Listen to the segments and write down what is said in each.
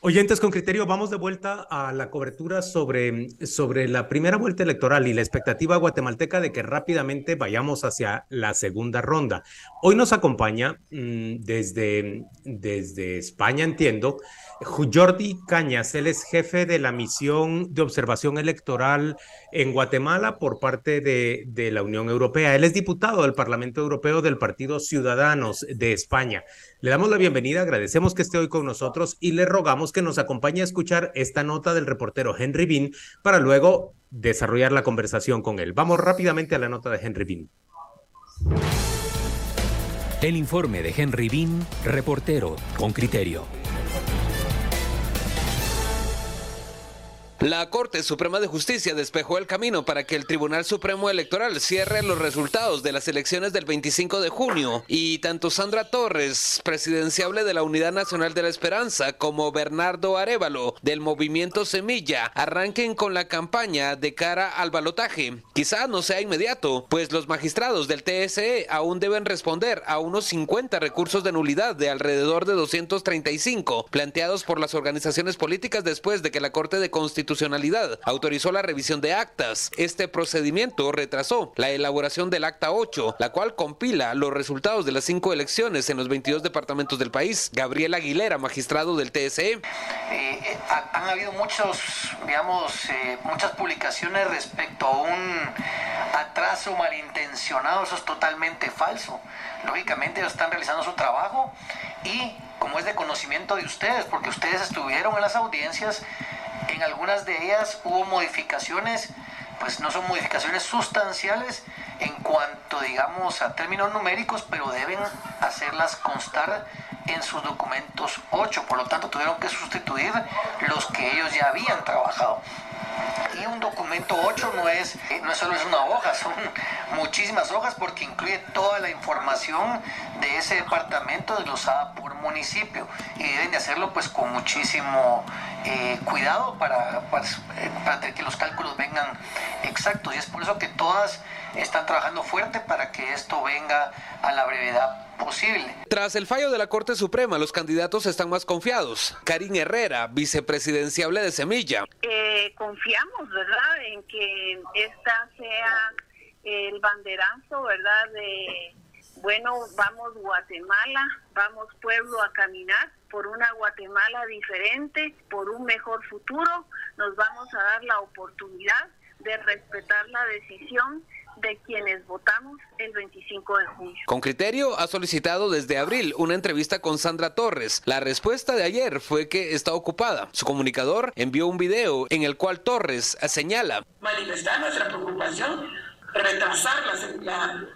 Oyentes con criterio, vamos de vuelta a la cobertura sobre, sobre la primera vuelta electoral y la expectativa guatemalteca de que rápidamente vayamos hacia la segunda ronda. Hoy nos acompaña mm, desde, desde España, entiendo, Jordi Cañas, él es jefe de la misión de observación electoral en Guatemala por parte de, de, la Unión Europea. Él es diputado del Parlamento Europeo del Partido Ciudadanos de España. Le damos la bienvenida, agradecemos que esté hoy con nosotros y le rogamos que nos acompañe a escuchar esta nota del reportero Henry Bean para luego desarrollar la conversación con él. Vamos rápidamente a la nota de Henry Bean. El informe de Henry Bean, reportero con criterio. La Corte Suprema de Justicia despejó el camino para que el Tribunal Supremo Electoral cierre los resultados de las elecciones del 25 de junio y tanto Sandra Torres, presidenciable de la Unidad Nacional de la Esperanza, como Bernardo Arevalo del Movimiento Semilla arranquen con la campaña de cara al balotaje. Quizá no sea inmediato, pues los magistrados del TSE aún deben responder a unos 50 recursos de nulidad de alrededor de 235 planteados por las organizaciones políticas después de que la Corte de Constitución constitucionalidad autorizó la revisión de actas. Este procedimiento retrasó la elaboración del acta 8, la cual compila los resultados de las cinco elecciones en los 22 departamentos del país. Gabriel Aguilera, magistrado del TSE. Eh, eh, han habido muchos, digamos, eh, muchas publicaciones respecto a un atraso malintencionado. Eso es totalmente falso. Lógicamente ellos están realizando su trabajo y como es de conocimiento de ustedes, porque ustedes estuvieron en las audiencias, en algunas de ellas hubo modificaciones, pues no son modificaciones sustanciales en cuanto, digamos, a términos numéricos, pero deben hacerlas constar en sus documentos 8. Por lo tanto, tuvieron que sustituir los que ellos ya habían trabajado. Y un documento 8 no es, no solo es una hoja, son muchísimas hojas porque incluye toda la información de ese departamento desglosada por municipio. Y deben de hacerlo pues con muchísimo eh, cuidado para, para, para que los cálculos vengan exactos. Y es por eso que todas están trabajando fuerte para que esto venga a la brevedad posible. Tras el fallo de la Corte Suprema, los candidatos están más confiados. Karin Herrera, vicepresidenciable de Semilla. Eh, confiamos, ¿verdad?, en que esta sea el banderazo, ¿verdad?, de, bueno, vamos Guatemala, vamos pueblo a caminar por una Guatemala diferente, por un mejor futuro, nos vamos a dar la oportunidad de respetar la decisión de quienes votamos el 25 de junio. Con criterio ha solicitado desde abril una entrevista con Sandra Torres. La respuesta de ayer fue que está ocupada. Su comunicador envió un video en el cual Torres señala manifestar nuestra preocupación retrasar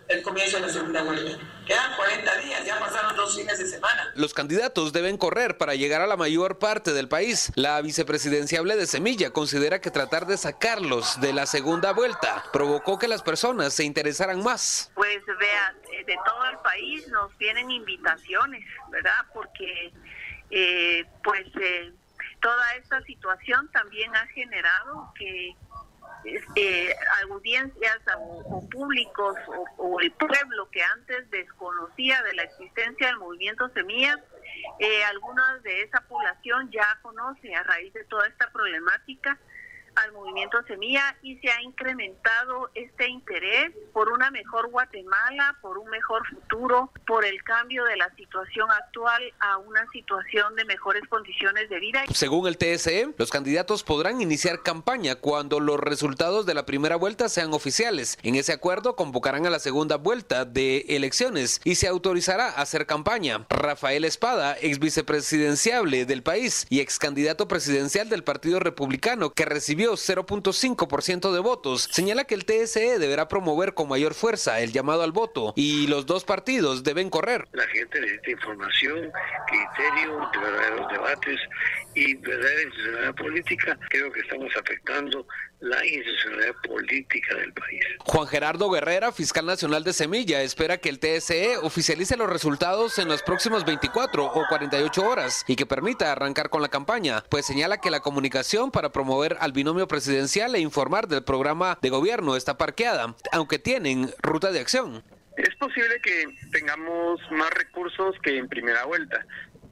el comienzo de la segunda vuelta. Quedan 40 días, ya pasaron dos fines de semana. Los candidatos deben correr para llegar a la mayor parte del país. La vicepresidenciable de Semilla considera que tratar de sacarlos de la segunda vuelta provocó que las personas se interesaran más. Pues vean, eh, de todo el país nos vienen invitaciones, ¿verdad? Porque eh, pues eh, toda esta situación también ha generado que eh, audiencias o, públicos o, el pueblo que antes desconocía de la existencia del movimiento Semilla, eh, algunas de esa población ya conoce a raíz de toda esta problemática al movimiento Semilla y se ha incrementado este interés por una mejor Guatemala, por un mejor futuro, por el cambio de la situación actual a una situación de mejores condiciones de vida. Según el TSE, los candidatos podrán iniciar campaña cuando los resultados de la primera vuelta sean oficiales. En ese acuerdo convocarán a la segunda vuelta de elecciones y se autorizará a hacer campaña. Rafael Espada, ex vicepresidenciable del país y ex candidato presidencial del Partido Republicano que recibió 0.5% de votos, señala que el TSE deberá promover con mayor fuerza el llamado al voto y los dos partidos deben correr. La gente necesita información, criterio, verdaderos debates y verdadera institucionalidad política. Creo que estamos afectando la institucionalidad política del país. Juan Gerardo Guerrera, fiscal nacional de Semilla, espera que el TSE oficialice los resultados en los próximos 24 o 48 horas y que permita arrancar con la campaña, pues señala que la comunicación para promover al binomio presidencial e informar del programa de gobierno está parqueada, aunque tienen ruta de acción. Es posible que tengamos más recursos que en primera vuelta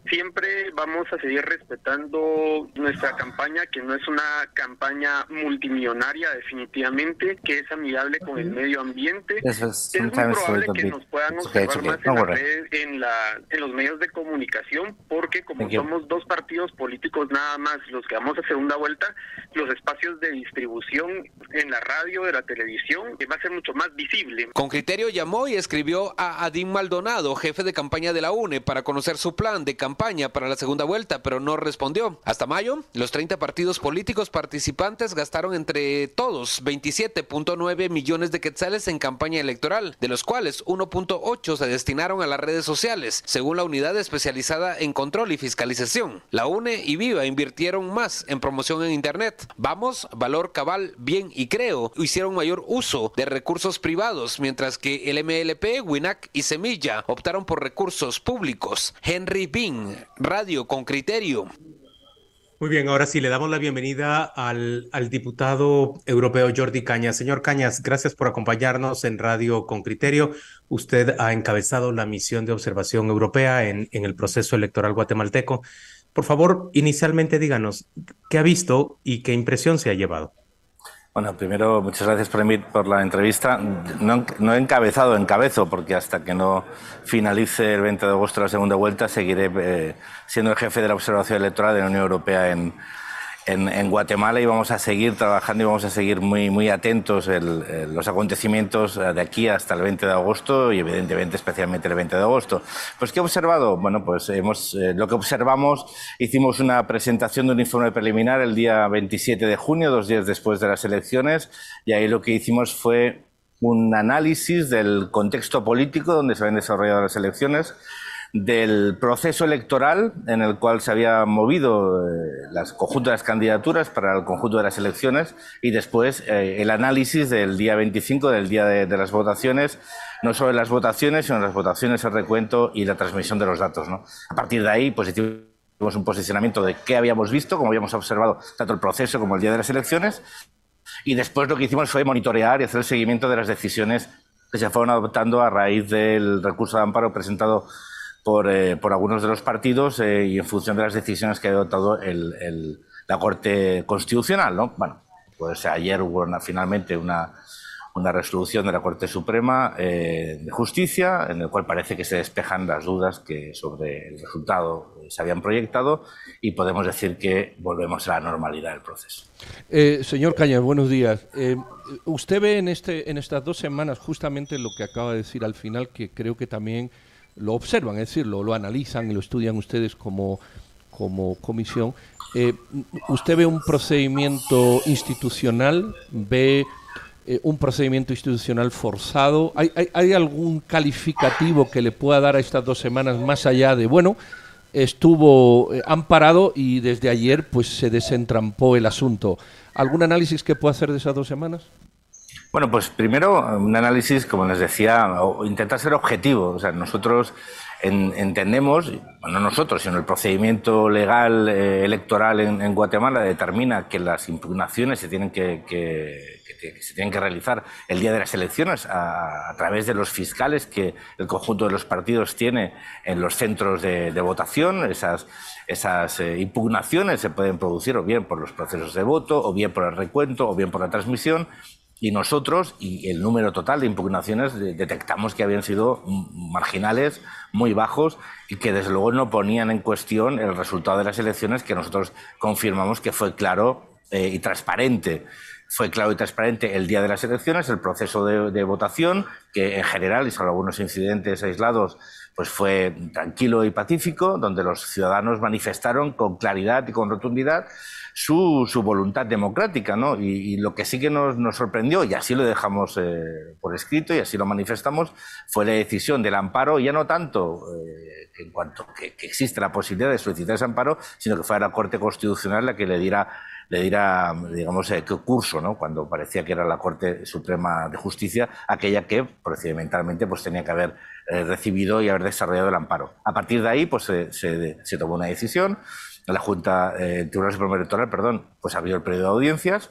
Siempre vamos a seguir respetando nuestra campaña, que no es una campaña multimillonaria definitivamente, que es amigable con el medio ambiente. es, muy probable que nos puedan observar más en, la en, los medios de comunicación, porque como somos dos partidos políticos nada más los que vamos a segunda vuelta, los espacios de distribución en la radio, de la televisión, va a ser mucho más visible. Con criterio llamó y escribió a Adín Maldonado, jefe de campaña de la UNE, para conocer su plan de campaña para la segunda vuelta, pero no respondió. Hasta mayo, los 30 partidos políticos participantes gastaron entre todos 27.9 millones de quetzales en campaña electoral, de los cuales 1.8 se destinaron a las redes sociales, según la unidad especializada en control y fiscalización. La UNE y Viva invirtieron más en promoción en Internet. Vamos, Valor Cabal, Bien y Creo hicieron mayor uso de recursos privados, mientras que el MLP, WINAC y Semilla optaron por recursos públicos. Henry Bean, Radio con Criterio. Muy bien, ahora sí le damos la bienvenida al, diputado europeo Jordi Cañas. Señor Cañas, gracias por acompañarnos en Radio con Criterio. Usted ha encabezado la misión de observación europea en el proceso electoral guatemalteco. Por favor, inicialmente díganos, ¿qué ha visto y qué impresión se ha llevado? Bueno, primero, muchas gracias por, la entrevista. No, no, he encabezado, encabezo, porque hasta que no finalice el 20 de agosto la segunda vuelta, seguiré eh, siendo el jefe de la observación electoral de la Unión Europea en, en, Guatemala y vamos a seguir trabajando y vamos a seguir muy, muy atentos el, los acontecimientos eh, de aquí hasta el 20 de agosto y evidentemente especialmente el 20 de agosto. Pues ¿qué he observado? Bueno, pues hemos, eh, lo que observamos, hicimos una presentación de un informe preliminar el día 27 de junio, dos días después de las elecciones, y ahí lo que hicimos fue un análisis del contexto político donde se habían desarrollado las elecciones, del proceso electoral en el cual se había movido eh, las conjunto de las candidaturas para el conjunto de las elecciones y después eh, el análisis del día 25, del día de, las votaciones, no solo las votaciones, sino las votaciones, el recuento y la transmisión de los datos. ¿no? A partir de ahí, pues hicimos un posicionamiento de qué habíamos visto, cómo habíamos observado tanto el proceso como el día de las elecciones, y después lo que hicimos fue monitorear y hacer el seguimiento de las decisiones que se fueron adoptando a raíz del recurso de amparo presentado por, eh, por algunos de los partidos eh, y en función de las decisiones que ha adoptado el, el, la Corte Constitucional. ¿no? Bueno, pues ayer hubo finalmente una, una resolución de la Corte Suprema eh, de Justicia en el cual parece que se despejan las dudas que sobre el resultado se habían proyectado y podemos decir que volvemos a la normalidad del proceso. señor Cañas, buenos días. usted ve en, este, en estas dos semanas justamente lo que acaba de decir al final, que creo que también lo observan, es decir, lo, analizan y lo estudian ustedes como, como comisión. Eh, ¿Usted ve un procedimiento institucional? ¿Ve eh, un procedimiento institucional forzado? ¿Hay, ¿Hay, algún calificativo que le pueda dar a estas dos semanas más allá de, bueno, estuvo eh, amparado y desde ayer pues se desentrampó el asunto? ¿Algún análisis que pueda hacer de esas dos semanas? Bueno, pues primero un análisis, como les decía, intentar ser objetivo. O sea, nosotros entendemos, no nosotros, sino el procedimiento legal eh, electoral en, Guatemala determina que las impugnaciones se tienen que, se tienen que realizar el día de las elecciones a, través de los fiscales que el conjunto de los partidos tiene en los centros de, votación. Esas, esas eh, impugnaciones se pueden producir o bien por los procesos de voto, o bien por el recuento, o bien por la transmisión, y nosotros, y el número total de impugnaciones, detectamos que habían sido marginales, muy bajos, y que desde luego no ponían en cuestión el resultado de las elecciones, que nosotros confirmamos que fue claro eh, y transparente. Fue claro y transparente el día de las elecciones, el proceso de, votación, que en general, y salvo algunos incidentes aislados, pues fue tranquilo y pacífico, donde los ciudadanos manifestaron con claridad y con rotundidad su, voluntad democrática, ¿no? Y, lo que sí que nos, sorprendió, y así lo dejamos eh, por escrito y así lo manifestamos, fue la decisión del amparo, ya no tanto eh, en cuanto que, que, existe la posibilidad de solicitar ese amparo, sino que fue a la Corte Constitucional la que le diera le dirá, digamos, eh, qué curso, ¿no? Cuando parecía que era la Corte Suprema de Justicia, aquella que procedimentalmente pues tenía que haber recibido y haber desarrollado el amparo. A partir de ahí, pues se tomó una decisión la Junta, eh, el Tribunal Supremo Electoral, perdón, pues abrió el periodo de audiencias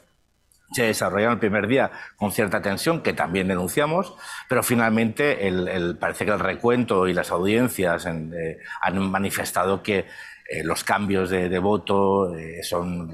se desarrollaron el primer día con cierta tensión, que también denunciamos, pero finalmente el, parece que el recuento y las audiencias eh, han manifestado que eh, los cambios de, voto eh, son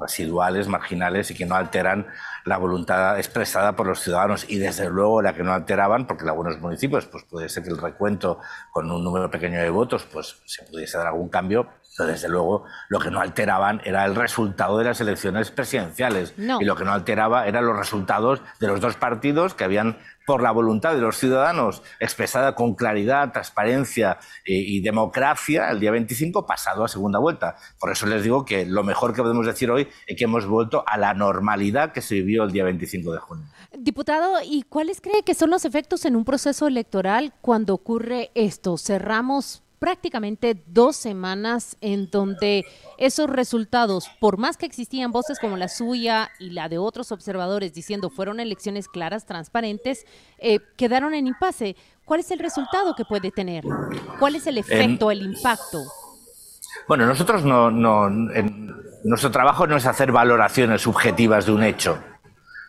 residuales, marginales y que no alteran la voluntad expresada por los ciudadanos. Y desde luego la que no alteraban, porque en algunos municipios pues puede ser que el recuento con un número pequeño de votos pues se pudiese dar algún cambio, pero desde luego lo que no alteraban era el resultado de las elecciones presidenciales y lo que no alteraba eran los resultados de los dos partidos que habían por la voluntad de los ciudadanos, expresada con claridad, transparencia y, democracia, el día 25 pasado a segunda vuelta. Por eso les digo que lo mejor que podemos decir hoy es que hemos vuelto a la normalidad que se vivió el día 25 de junio. Diputado, ¿y cuáles cree que son los efectos en un proceso electoral cuando ocurre esto? Cerramos prácticamente dos semanas en donde esos resultados, por más que existían voces como la suya y la de otros observadores diciendo fueron elecciones claras, transparentes, eh, quedaron en impasse. ¿Cuál es el resultado que puede tener? ¿Cuál es el efecto, el impacto? Bueno, nosotros no, no nuestro trabajo no es hacer valoraciones subjetivas de un hecho.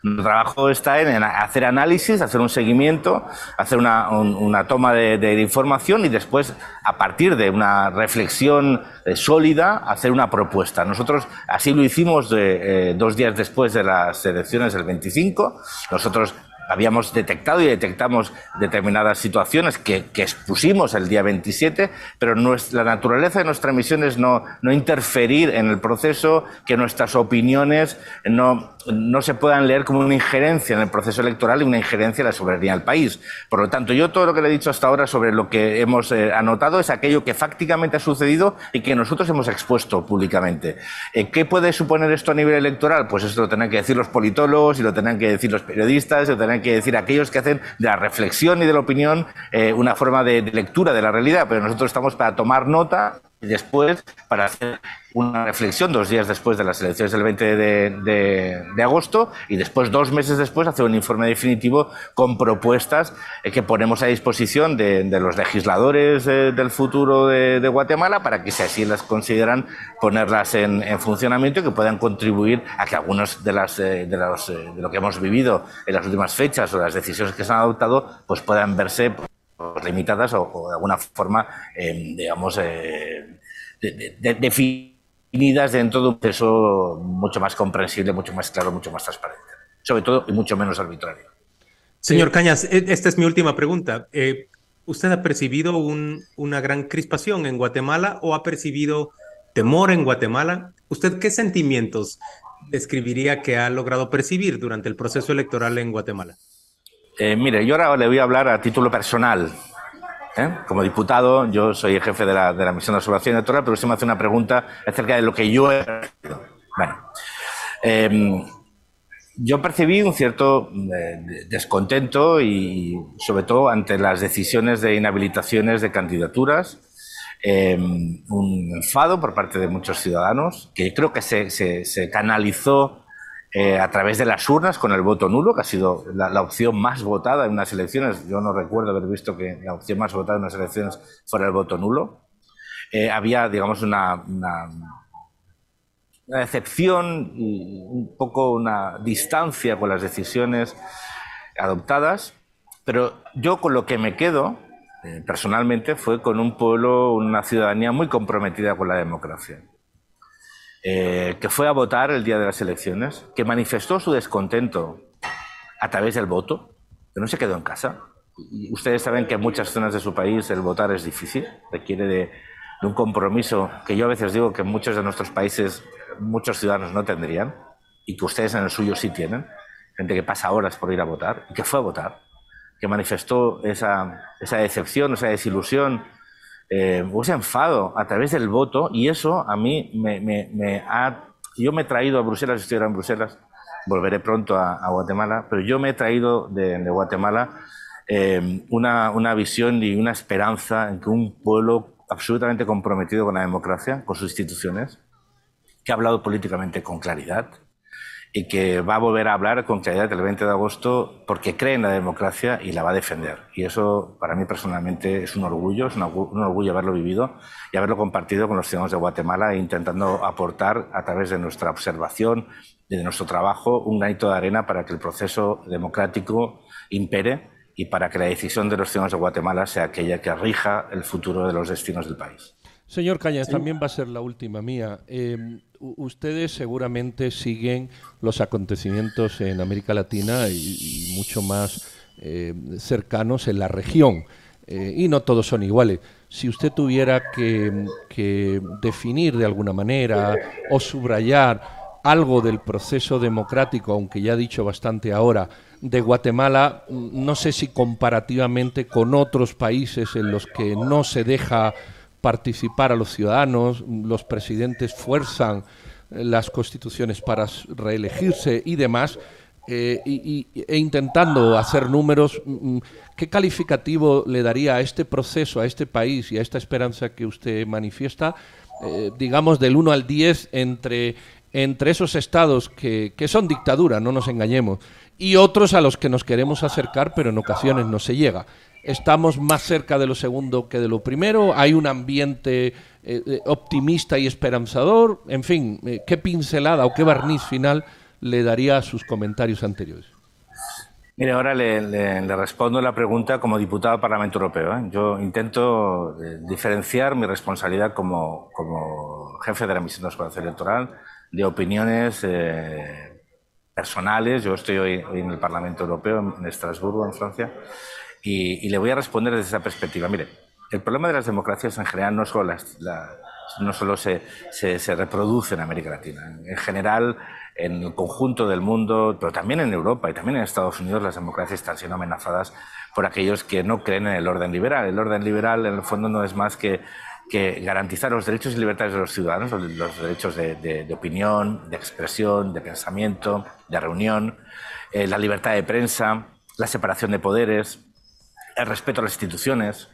Nuestro trabajo está en hacer análisis, hacer un seguimiento, hacer una, toma de, información y después, a partir de una reflexión eh, sólida, hacer una propuesta. Nosotros así lo hicimos eh, dos días después de las elecciones del 25. Nosotros habíamos detectado y detectamos determinadas situaciones que, expusimos el día 27, pero la naturaleza de nuestra misión es no interferir en el proceso, que nuestras opiniones no, no se puedan leer como una injerencia en el proceso electoral y una injerencia en la soberanía del país. Por lo tanto, yo todo lo que le he dicho hasta ahora sobre lo que hemos eh, anotado es aquello que fácticamente ha sucedido y que nosotros hemos expuesto públicamente. Eh, ¿Qué puede suponer esto a nivel electoral? Pues esto lo tendrán que decir los politólogos y lo tendrán que decir los periodistas, y lo tendrán que decir aquellos que hacen de la reflexión y de la opinión eh, una forma de lectura de la realidad, pero nosotros estamos para tomar nota y después para hacer una reflexión dos días después de las elecciones del 20 de, agosto y después, dos meses después, hacer un informe definitivo con propuestas eh, que ponemos a disposición de, los legisladores eh, del futuro de, Guatemala para que, si así las consideran, ponerlas en, funcionamiento y que puedan contribuir a que algunos de, las, eh, de, los, de lo que hemos vivido en las últimas fechas o las decisiones que se han adoptado pues puedan verse limitadas o, de alguna forma, eh, digamos, eh, definidas dentro de un proceso mucho más comprensible, mucho más claro, mucho más transparente. Sobre todo y mucho menos arbitrario. Señor Cañas, e, esta es mi última pregunta. Eh, ¿Usted ha percibido una gran crispación en Guatemala o ha percibido temor en Guatemala? ¿Usted qué sentimientos describiría que ha logrado percibir durante el proceso electoral en Guatemala? Eh, mire, yo ahora le voy a hablar a título personal. ¿eh? Como diputado, yo soy el jefe de la, de la misión de observación electoral, pero usted me hace una pregunta acerca de lo que yo he Bueno, em, yo percibí un cierto eh, descontento y, sobre todo, ante las decisiones de inhabilitaciones de candidaturas, em, un enfado por parte de muchos ciudadanos, que creo que se, se, se canalizó eh, a través de las urnas con el voto nulo, que ha sido la, opción más votada en unas elecciones. Yo no recuerdo haber visto que la opción más votada en unas elecciones fuera el voto nulo. Eh, había, digamos, una, una, decepción y un poco una distancia con las decisiones adoptadas, pero yo con lo que me quedo eh, personalmente fue con un pueblo, una ciudadanía muy comprometida con la democracia. Eh, que fue a votar el día de las elecciones, que manifestó su descontento a través del voto, que no se quedó en casa. Ustedes saben que en muchas zonas de su país el votar es difícil, requiere de, un compromiso que yo a veces digo que muchos de nuestros países muchos ciudadanos no tendrían y que ustedes en el suyo sí tienen. Gente que pasa horas por ir a votar y que fue a votar, que manifestó esa decepción, esa desilusión eh, enfado a través del voto y eso a mí me, ha... Yo me he traído a Bruselas, estoy ahora en Bruselas, volveré pronto a, Guatemala, pero yo me he traído de, Guatemala eh, una, una visión y una esperanza en que un pueblo absolutamente comprometido con la democracia, con sus instituciones, que ha hablado políticamente con claridad y que va a volver a hablar con claridad el 20 de agosto porque cree en la democracia y la va a defender. Y eso para mí personalmente es un orgullo, es un orgullo haberlo vivido y haberlo compartido con los ciudadanos de Guatemala e intentando aportar a través de nuestra observación y de nuestro trabajo un granito de arena para que el proceso democrático impere y para que la decisión de los ciudadanos de Guatemala sea aquella que rija el futuro de los destinos del país. Señor Cañas, también va a ser la última mía. Em, ustedes seguramente siguen los acontecimientos en América Latina y, mucho más em, cercanos en la región. Eh, y no todos son iguales. Si usted tuviera que, que definir de alguna manera o subrayar algo del proceso democrático, aunque ya ha dicho bastante ahora, de Guatemala, no sé si comparativamente con otros países en los que no se deja participar a los ciudadanos, los presidentes fuerzan eh, las constituciones para reelegirse y demás, eh, e intentando hacer números, mm, mm, ¿qué calificativo le daría a este proceso, a este país y a esta esperanza que usted manifiesta, eh, digamos, del 1 al 10 entre, entre esos estados que, que son dictadura, no nos engañemos, y otros a los que nos queremos acercar, pero en ocasiones no se llega? Estamos más cerca de lo segundo que de lo primero, hay un ambiente eh, eh, optimista y esperanzador, en fin, eh, ¿qué pincelada o qué barniz final le daría a sus comentarios anteriores? Mire, ahora le, respondo la pregunta como diputado al Parlamento Europeo. Yo intento diferenciar mi responsabilidad como, jefe de la misión de observación electoral de opiniones personales. Yo estoy hoy, hoy, en el Parlamento Europeo, en Estrasburgo, en Francia, y, le voy a responder desde esa perspectiva. Mire, el problema de las democracias en general no solo, no solo se, reproduce en América Latina. En general, en el conjunto del mundo, pero también en Europa y también en Estados Unidos, las democracias están siendo amenazadas por aquellos que no creen en el orden liberal. El orden liberal, en el fondo, no es más que, que garantizar los derechos y libertades de los ciudadanos, los, derechos de, opinión, de expresión, de pensamiento, de reunión, eh, la libertad de prensa, la separación de poderes, el respeto a las instituciones,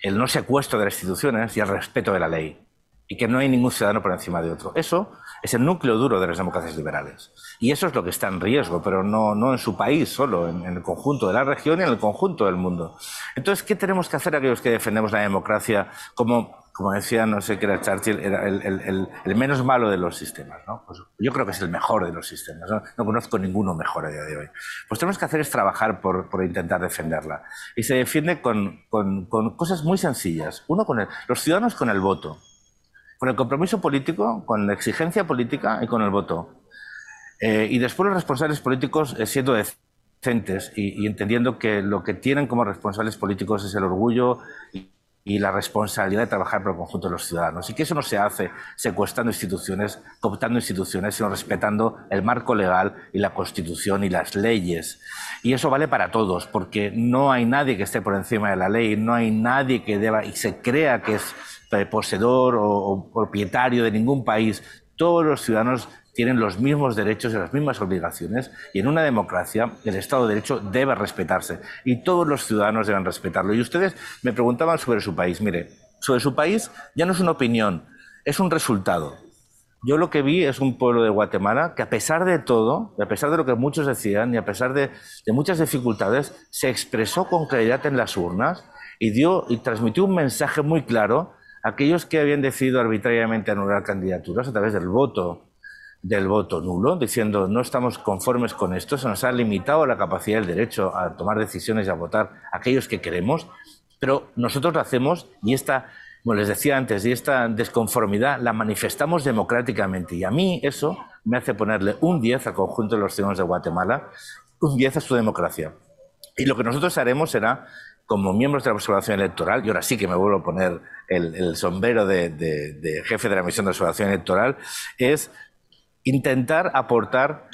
el no secuestro de las instituciones y el respeto de la ley. Y que no hay ningún ciudadano por encima de otro. Eso es el núcleo duro de las democracias liberales. Y eso es lo que está en riesgo, pero no, no en su país solo, en, en, el conjunto de la región y en el conjunto del mundo. Entonces, ¿qué tenemos que hacer aquellos que defendemos la democracia como como decía, no sé qué era Churchill, era el, menos malo de los sistemas. ¿no? Pues yo creo que es el mejor de los sistemas. ¿no? conozco ninguno mejor a día de hoy. Pues tenemos que hacer es trabajar por, intentar defenderla. Y se defiende con, cosas muy sencillas. Uno, con los ciudadanos con el voto. Con el compromiso político, con la exigencia política y con el voto. Eh, y después los responsables políticos eh, siendo decentes y, y entendiendo que lo que tienen como responsables políticos es el orgullo y la responsabilidad de trabajar por el conjunto de los ciudadanos. Y que eso no se hace secuestrando instituciones, cooptando instituciones, sino respetando el marco legal y la Constitución y las leyes. Y eso vale para todos, porque no hay nadie que esté por encima de la ley, no hay nadie que deba y se crea que es poseedor o propietario de ningún país. Todos los ciudadanos tienen los mismos derechos y las mismas obligaciones y en una democracia el Estado de Derecho debe respetarse y todos los ciudadanos deben respetarlo. Y ustedes me preguntaban sobre su país. Mire, sobre su país ya no es una opinión, es un resultado. Yo lo que vi es un pueblo de Guatemala que a pesar de todo, a pesar de lo que muchos decían y a pesar de, de muchas dificultades, se expresó con claridad en las urnas y dio y transmitió un mensaje muy claro a aquellos que habían decidido arbitrariamente anular candidaturas a través del voto del voto nulo, diciendo no estamos conformes con esto, se nos ha limitado la capacidad del derecho a tomar decisiones y a votar aquellos que queremos, pero nosotros lo hacemos y esta, como les decía antes, y esta desconformidad la manifestamos democráticamente. Y a mí eso me hace ponerle un 10 al conjunto de los ciudadanos de Guatemala, un 10 a su democracia. Y lo que nosotros haremos será, como miembros de la observación electoral, y ahora sí que me vuelvo a poner el, sombrero de, de jefe de la misión de observación electoral, es intentar aportar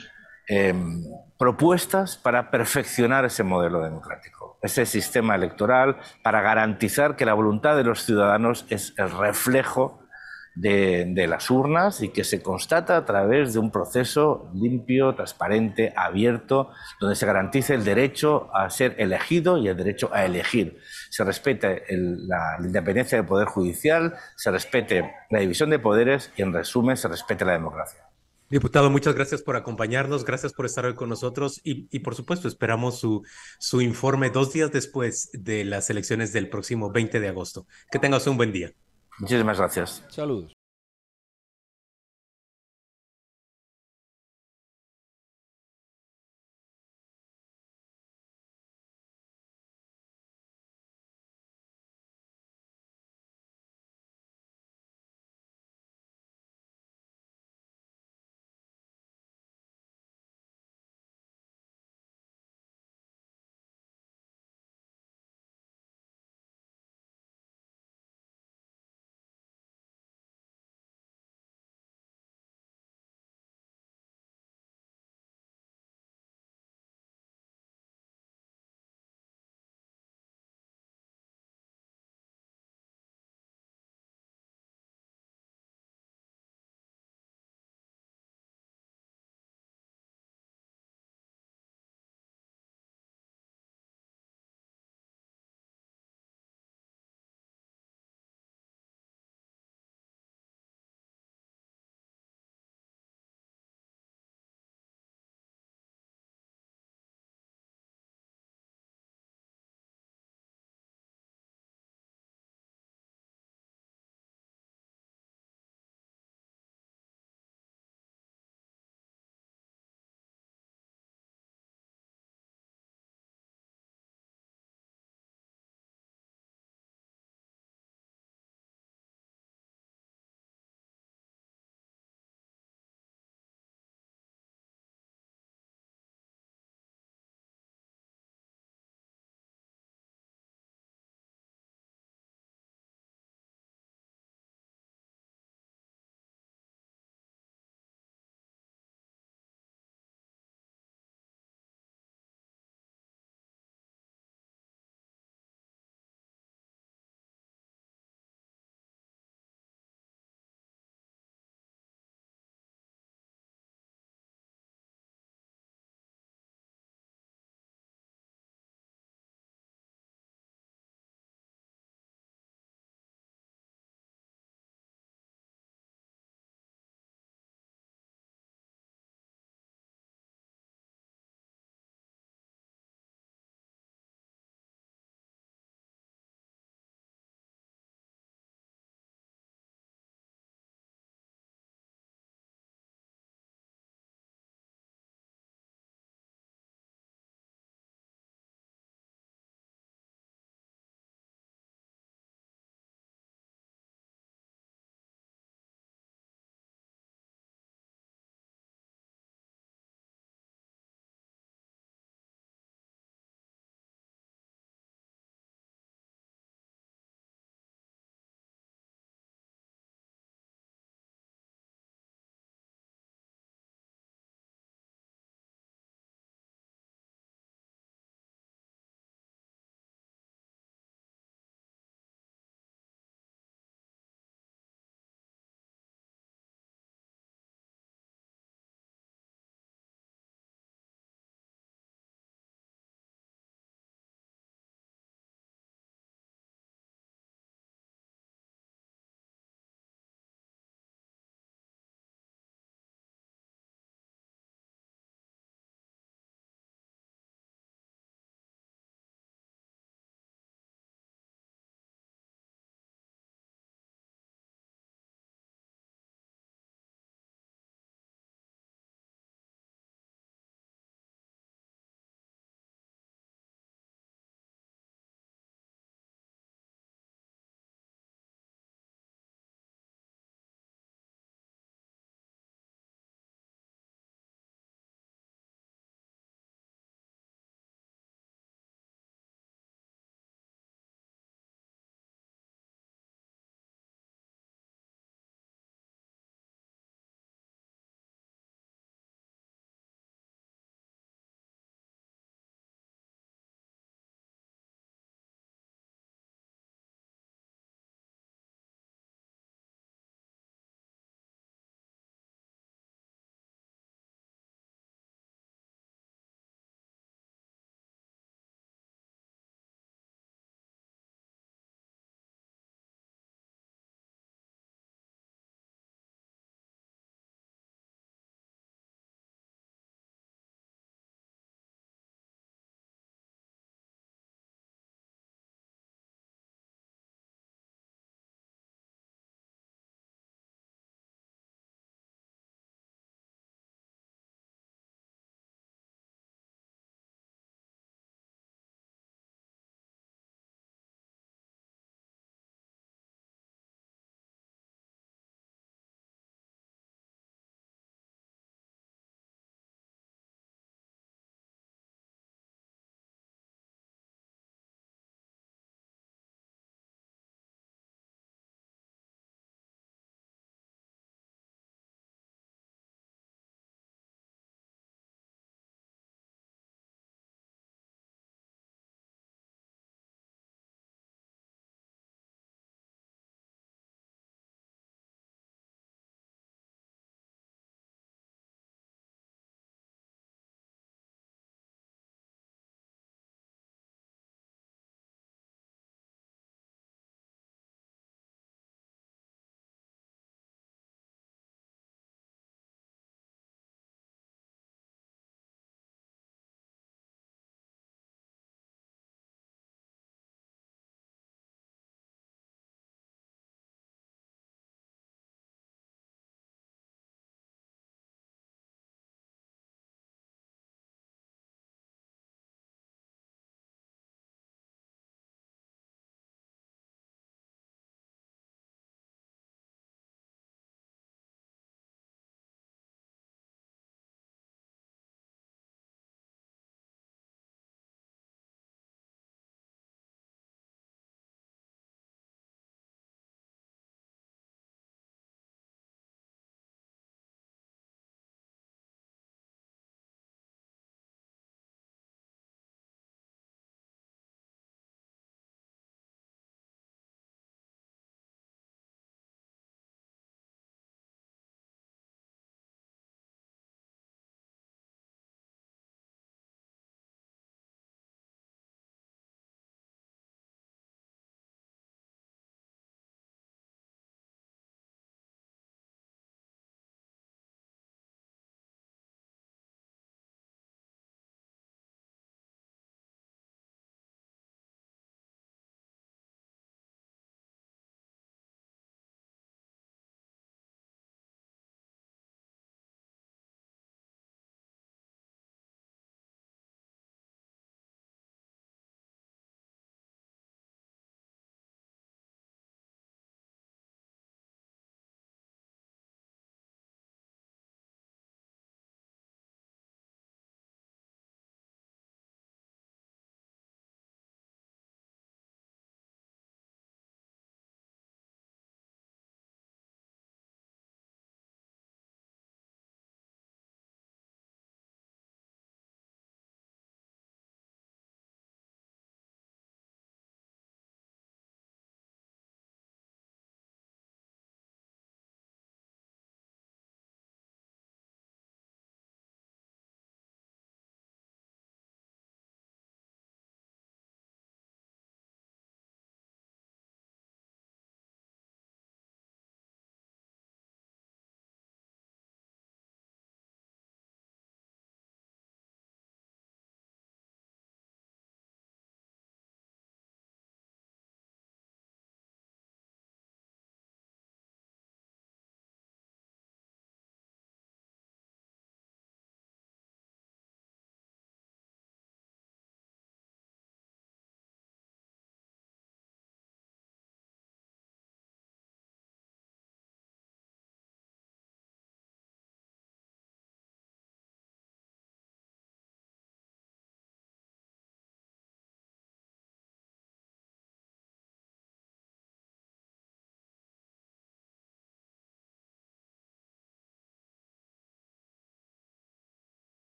em, propuestas para perfeccionar ese modelo democrático, ese sistema electoral, para garantizar que la voluntad de los ciudadanos es el reflejo de, las urnas y que se constata a través de un proceso limpio, transparente, abierto, donde se garantice el derecho a ser elegido y el derecho a elegir. Se respete la, la independencia del Poder Judicial, se respete la división de poderes y, en resumen, se respete la democracia. Diputado, muchas gracias por acompañarnos, gracias por estar hoy con nosotros y, y, por supuesto esperamos su, su informe dos días después de las elecciones del próximo 20 de agosto. Que tengas un buen día. Muchísimas gracias. Saludos.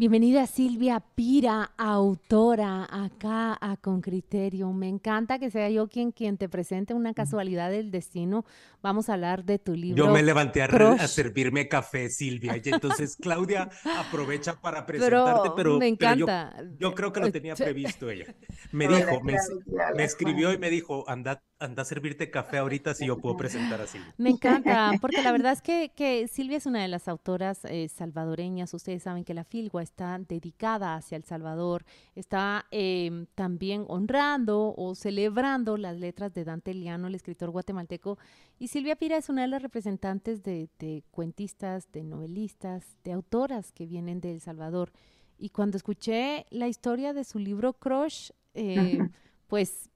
Bienvenida Silvia Pira, autora acá a Con Criterio. Me encanta que sea yo quien, quien te presente una casualidad del destino. Vamos a hablar de tu libro. Yo me levanté a, servirme café, Silvia, y entonces Claudia aprovecha para presentarte, pero, me encanta. yo, creo que lo tenía previsto ella. Me dijo, me, me escribió y me dijo, anda anda a servirte café ahorita si yo puedo presentar así. Me encanta, porque la verdad es que, que Silvia es una de las autoras eh, salvadoreñas. Ustedes saben que la Filgua está dedicada hacia El Salvador, está em, también honrando o celebrando las letras de Dante Liano, el escritor guatemalteco. Y Silvia Pira es una de las representantes de, de cuentistas, de novelistas, de autoras que vienen de El Salvador. Y cuando escuché la historia de su libro Crush, eh, pues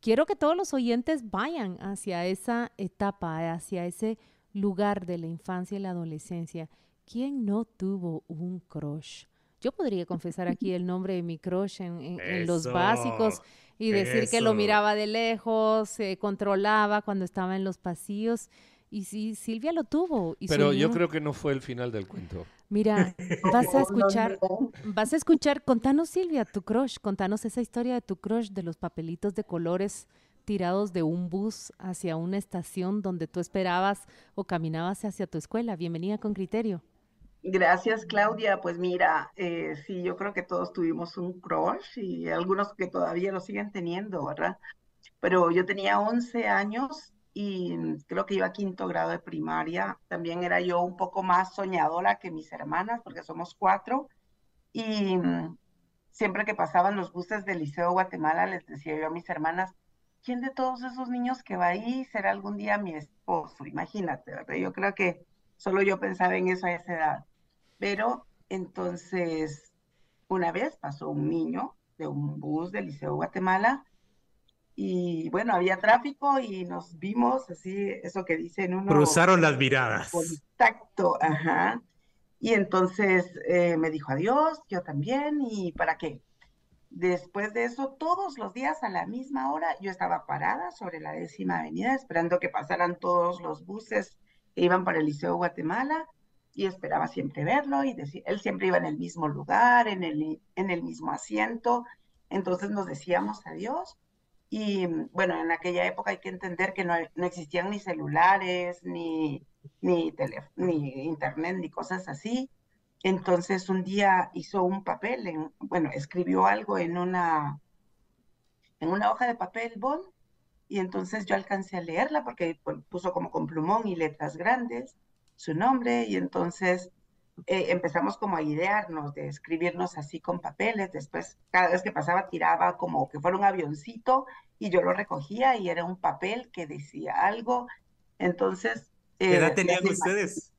quiero que todos los oyentes vayan hacia esa etapa, hacia ese lugar de la infancia y la adolescencia. ¿Quién no tuvo un crush? Yo podría confesar aquí el nombre de mi crush en, los básicos y decir que lo miraba de lejos, se controlaba cuando estaba en los pasillos. Y sí, Silvia lo tuvo. Pero yo creo que no fue el final del cuento. Mira, vas a escuchar, vas a escuchar, contanos Silvia, tu crush, contanos esa historia de tu crush, de los papelitos de colores tirados de un bus hacia una estación donde tú esperabas o caminabas hacia tu escuela. Bienvenida con criterio. Gracias, Claudia. Pues mira, eh, sí, yo creo que todos tuvimos un crush y algunos que todavía lo siguen teniendo, ¿verdad? Pero yo tenía 11 años y creo que iba a quinto grado de primaria. También era yo un poco más soñadora que mis hermanas, porque somos cuatro. Y mm, siempre que pasaban los buses del Liceo Guatemala, les decía yo a mis hermanas, ¿quién de todos esos niños que va ahí será algún día mi esposo? Imagínate, ¿verdad? Yo creo que solo yo pensaba en eso a esa edad. Pero entonces, una vez pasó un niño de un bus del Liceo Guatemala y bueno, había tráfico y nos vimos así, eso que dicen uno. Cruzaron las miradas. Contacto, ajá. Y entonces eh, me dijo adiós, yo también, ¿y para qué? Después de eso, todos los días a la misma hora, yo estaba parada sobre la décima avenida esperando que pasaran todos los buses que iban para el Liceo Guatemala y esperaba siempre verlo y decir, él siempre iba en el mismo lugar, en el, en el mismo asiento, entonces nos decíamos adiós y bueno, en aquella época hay que entender que no, no existían ni celulares, ni, ni, ni internet, ni cosas así. Entonces un día hizo un papel, en, bueno, escribió algo en una, en una hoja de papel bond y entonces yo alcancé a leerla porque puso como con plumón y letras grandes su nombre y entonces eh, empezamos como a idearnos de escribirnos así con papeles, después cada vez que pasaba tiraba como que fuera un avioncito y yo lo recogía y era un papel que decía algo, entonces... ¿Qué edad eh, tenían ustedes?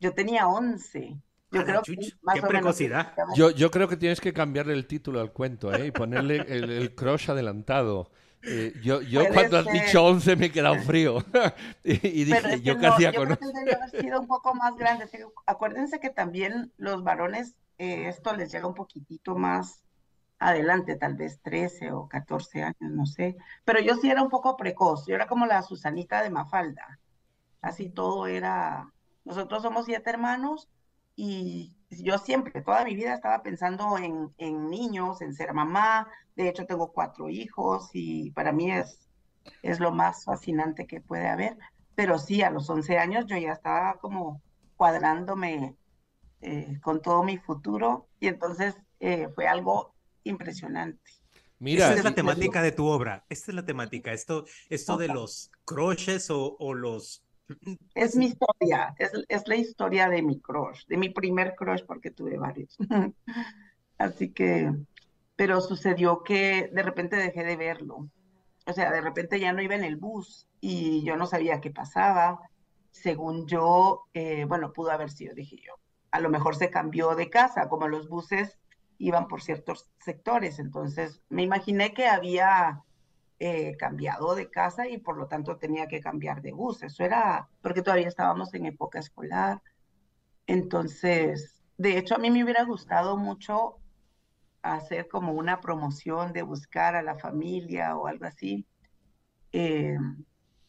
Yo tenía 11. Yo creo que qué precocidad. Yo, yo creo que tienes que cambiarle el título al cuento ¿eh? y ponerle el, el crush adelantado. Eh, yo yo cuando has dicho 11 me he quedado frío. y, dije, ¿yo qué hacía con creo que debería haber sido un poco más grande. Acuérdense que también los varones, eh, esto les llega un poquitito más adelante, tal vez 13 o 14 años, no sé. Pero yo sí era un poco precoz. Yo era como la Susanita de Mafalda. Así todo era. Nosotros somos siete hermanos y yo siempre, toda mi vida estaba pensando en, en, niños, en ser mamá. De hecho, tengo cuatro hijos y para mí es, es lo más fascinante que puede haber. Pero sí, a los 11 años yo ya estaba como cuadrándome eh, con todo mi futuro y entonces eh, fue algo impresionante. Mira, esta es la temática de tu obra. Esta es la temática. Esto, esto de los crushes o, o los es mi historia, es, la historia de mi crush, de mi primer crush, porque tuve varios. Así que, pero sucedió que de repente dejé de verlo. O sea, de repente ya no iba en el bus y yo no sabía qué pasaba. Según yo, eh, bueno, pudo haber sido, dije yo. A lo mejor se cambió de casa, como los buses iban por ciertos sectores. Entonces, me imaginé que había eh, cambiado de casa y por lo tanto tenía que cambiar de bus. Eso era porque todavía estábamos en época escolar. Entonces, de hecho, a mí me hubiera gustado mucho hacer como una promoción de buscar a la familia o algo así. Eh,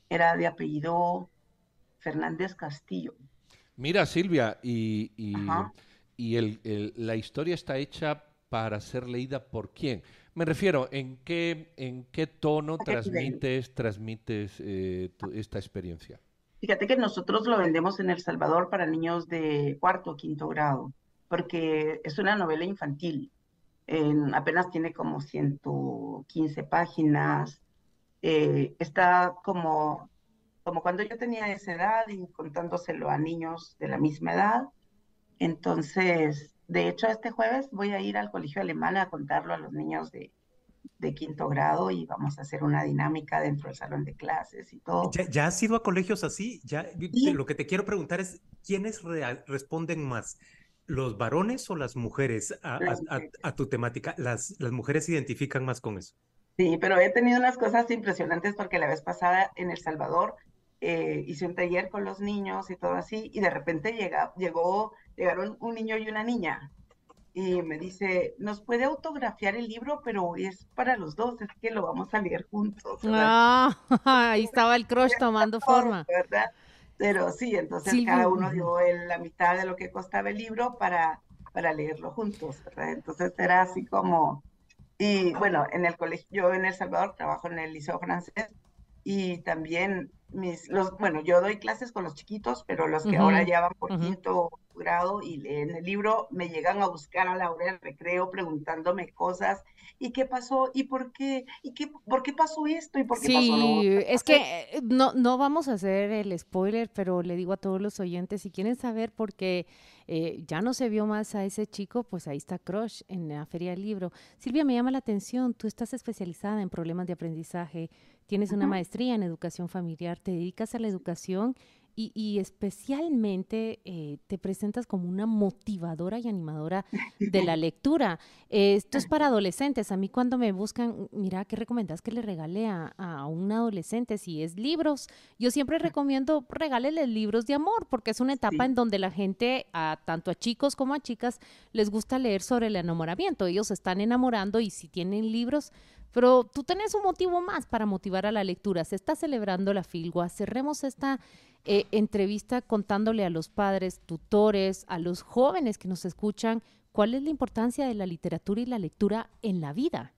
era de apellido Fernández Castillo. Mira, Silvia, y, y el, la historia está hecha para ser leída por quién. Me refiero, ¿en qué, en qué tono transmites, transmites eh, esta experiencia? Fíjate que nosotros lo vendemos en El Salvador para niños de cuarto o quinto grado, porque es una novela infantil. apenas tiene como 115 páginas. Eh, está como, como cuando yo tenía esa edad y contándoselo a niños de la misma edad. Entonces, de hecho, este jueves voy a ir al colegio alemán a contarlo a los niños de, quinto grado y vamos a hacer una dinámica dentro del salón de clases y todo. ¿Ya, has ido a colegios así? Ya, Lo que te quiero preguntar es, ¿quiénes responden más? ¿Los varones o las mujeres a, tu temática? Las, las mujeres identifican más con eso. Sí, pero he tenido unas cosas impresionantes porque la vez pasada en El Salvador eh, hice un taller con los niños y todo así, y de repente llega, llegó, llegaron un niño y una niña, y me dice, nos puede autografiar el libro, pero es para los dos, es que lo vamos a leer juntos. Ah, ahí estaba el crush tomando forma. ¿verdad? Pero sí, entonces cada uno dio la mitad de lo que costaba el libro para, para leerlo juntos, ¿verdad? Entonces era así como, y bueno, en el colegio, yo en El Salvador trabajo en el Liceo Francés, y también mis, los, bueno, yo doy clases con los chiquitos, pero los que ahora ya van por quinto grado y leen el libro me llegan a buscar a la hora del recreo preguntándome cosas y qué pasó y por qué y qué por qué pasó esto y por qué pasó lo es que eh, no no vamos a hacer el spoiler, pero le digo a todos los oyentes si quieren saber por qué eh, ya no se vio más a ese chico, pues ahí está Crush en la Feria del Libro. Silvia, me llama la atención, tú estás especializada en problemas de aprendizaje, tienes una maestría en educación familiar, te dedicas a la educación y, especialmente eh, te presentas como una motivadora y animadora de la lectura. esto es para adolescentes. A mí cuando me buscan, mira, ¿qué recomendas que le regale a, un adolescente? Si es libros, yo siempre recomiendo regálele libros de amor, porque es una etapa en donde la gente, a, tanto a chicos como a chicas, les gusta leer sobre el enamoramiento. Ellos se están enamorando y si tienen libros, pero tú tenés un motivo más para motivar a la lectura. Se está celebrando la Filgua. Cerremos esta eh, entrevista contándole a los padres, tutores, a los jóvenes que nos escuchan, cuál es la importancia de la literatura y la lectura en la vida.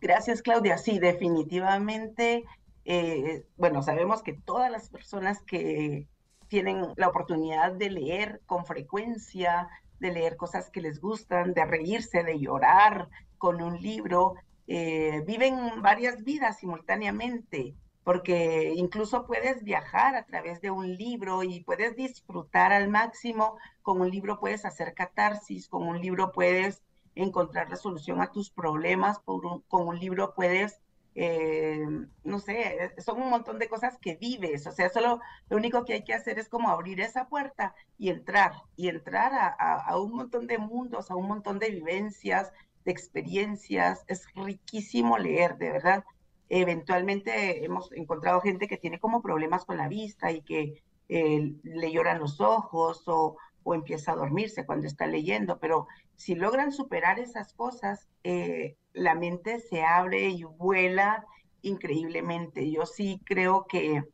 Gracias, Claudia. Sí, definitivamente. Eh, bueno, sabemos que todas las personas que tienen la oportunidad de leer con frecuencia, de leer cosas que les gustan, de reírse, de llorar con un libro, eh, viven varias vidas simultáneamente, porque incluso puedes viajar a través de un libro y puedes disfrutar al máximo. Con un libro puedes hacer catarsis, con un libro puedes encontrar la solución a tus problemas, con un libro puedes, eh, no sé, son un montón de cosas que vives. O sea, solo lo único que hay que hacer es como abrir esa puerta y entrar, y entrar a un montón de mundos, a un montón de vivencias, de experiencias. Es riquísimo leer, de verdad. Eventualmente hemos encontrado gente que tiene como problemas con la vista y que eh, le lloran los ojos o, o, empieza a dormirse cuando está leyendo, pero si logran superar esas cosas, eh, la mente se abre y vuela increíblemente. Yo sí creo que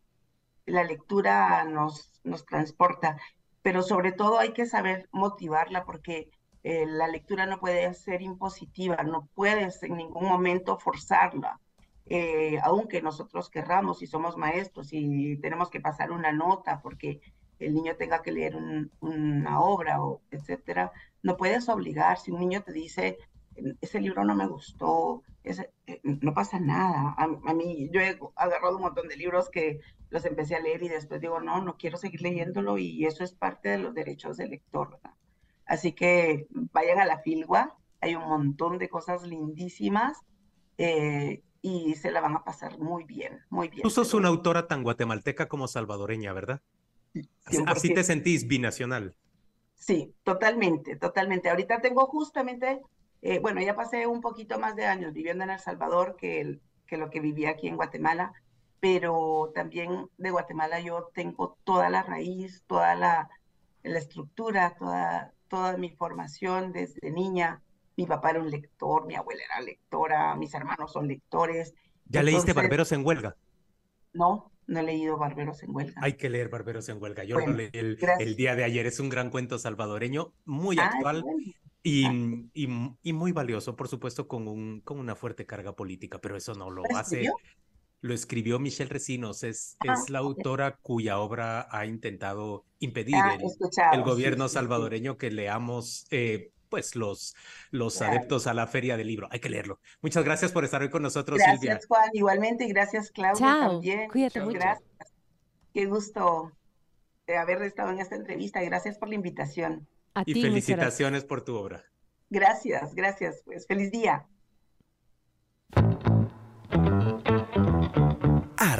la lectura nos, nos transporta, pero sobre todo hay que saber motivarla porque eh, la lectura no puede ser impositiva, no puedes en ningún momento forzarla. Eh, aunque nosotros querramos y somos maestros y tenemos que pasar una nota porque el niño tenga que leer una obra o etcétera, no puedes obligar. Si un niño te dice, ese libro no me gustó, ese, eh, no pasa nada. A, a, mí, yo he agarrado un montón de libros que los empecé a leer y después digo, no, no quiero seguir leyéndolo y eso es parte de los derechos del lector. ¿verdad? Así que vayan a la Filgua, hay un montón de cosas lindísimas eh, y se la van a pasar muy bien, muy bien. Tú sos una autora tan guatemalteca como salvadoreña, ¿verdad? Así, te sentís binacional. Sí, totalmente, totalmente. Ahorita tengo justamente, eh, bueno, ya pasé un poquito más de años viviendo en El Salvador que, que lo que vivía aquí en Guatemala, pero también de Guatemala yo tengo toda la raíz, toda la, la estructura, toda, toda mi formación desde niña. Mi papá era un lector, mi abuela era lectora, mis hermanos son lectores. ¿Ya leíste Barberos en huelga? No, no he leído Barberos en Huelga. Hay que leer Barberos en Huelga. Yo lo leí el, día de ayer. Es un gran cuento salvadoreño, muy actual. Y, y, muy valioso, por supuesto, con, un, con una fuerte carga política, pero eso no lo hace. Lo escribió Michelle Recinos, es, ah, es la autora cuya obra ha intentado impedir ah, el, gobierno salvadoreño que leamos eh, pues los, los adeptos a la feria del libro. Hay que leerlo. Muchas gracias por estar hoy con nosotros, gracias, Silvia. Gracias, Juan. Igualmente, y gracias, Claudia, Chao. también. Cuídate mucho. Gracias. Qué gusto de haber estado en esta entrevista. Gracias por la invitación. y felicitaciones por tu obra. Gracias, gracias. Pues feliz día.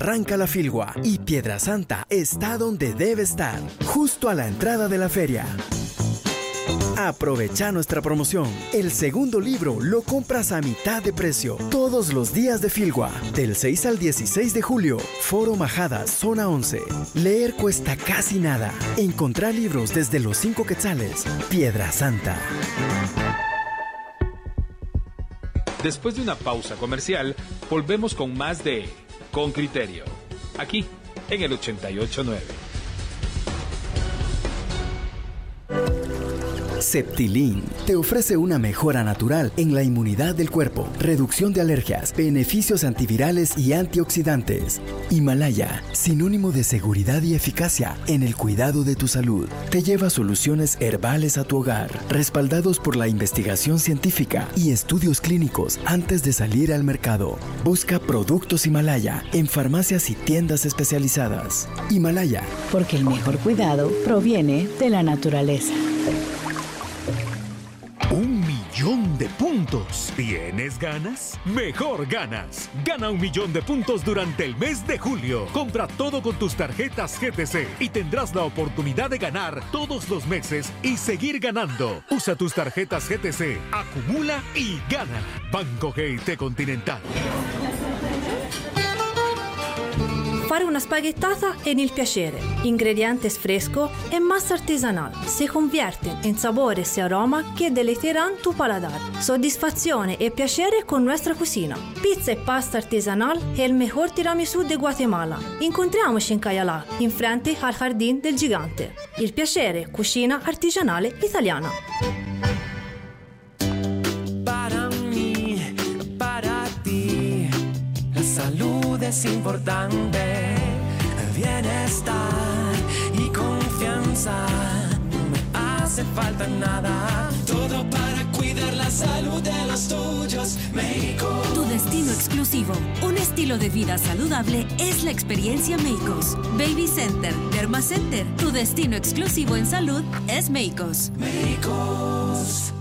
Arranca la Filgua y Piedra Santa está donde debe estar, justo a la entrada de la feria. Aprovecha nuestra promoción. El segundo libro lo compras a mitad de precio todos los días de Filgua, del 6 al 16 de julio. Foro Majada, zona 11. Leer cuesta casi nada. Encontrar libros desde los 5 quetzales. Piedra Santa. Después de una pausa comercial, volvemos con más de Con Criterio, aquí en el 889. Septilin te ofrece una mejora natural en la inmunidad del cuerpo, reducción de alergias, beneficios antivirales y antioxidantes. Himalaya, sinónimo de seguridad y eficacia en el cuidado de tu salud, te lleva soluciones herbales a tu hogar, respaldados por la investigación científica y estudios clínicos antes de salir al mercado. Busca productos Himalaya en farmacias y tiendas especializadas. Himalaya, porque el mejor cuidado proviene de la naturaleza. De puntos. ¿Tienes ganas? Mejor ganas. Gana un millón de puntos durante el mes de julio. Compra todo con tus tarjetas GTC y tendrás la oportunidad de ganar todos los meses y seguir ganando. Usa tus tarjetas GTC, acumula y gana. Banco GT Continental. Fare una spaghettata è il piacere. Ingredientes fresco e massa artesanal. Se convierte in sabores e aroma che deleiteran tu paladar. Soddisfazione e piacere con nuestra cucina. Pizza e pasta artesanal è il mejor tiramisù de Guatemala. Incontriamoci in Cayalá, in frente al Jardín del Gigante. Il piacere, cucina artigianale italiana. Es importante. Bienestar y confianza. No me hace falta nada. Todo para cuidar la salud de los tuyos. México. Tu destino exclusivo. Un estilo de vida saludable es la experiencia Meicos. Baby Center, Derma Center. Tu destino exclusivo en salud es Meicos. Meicos.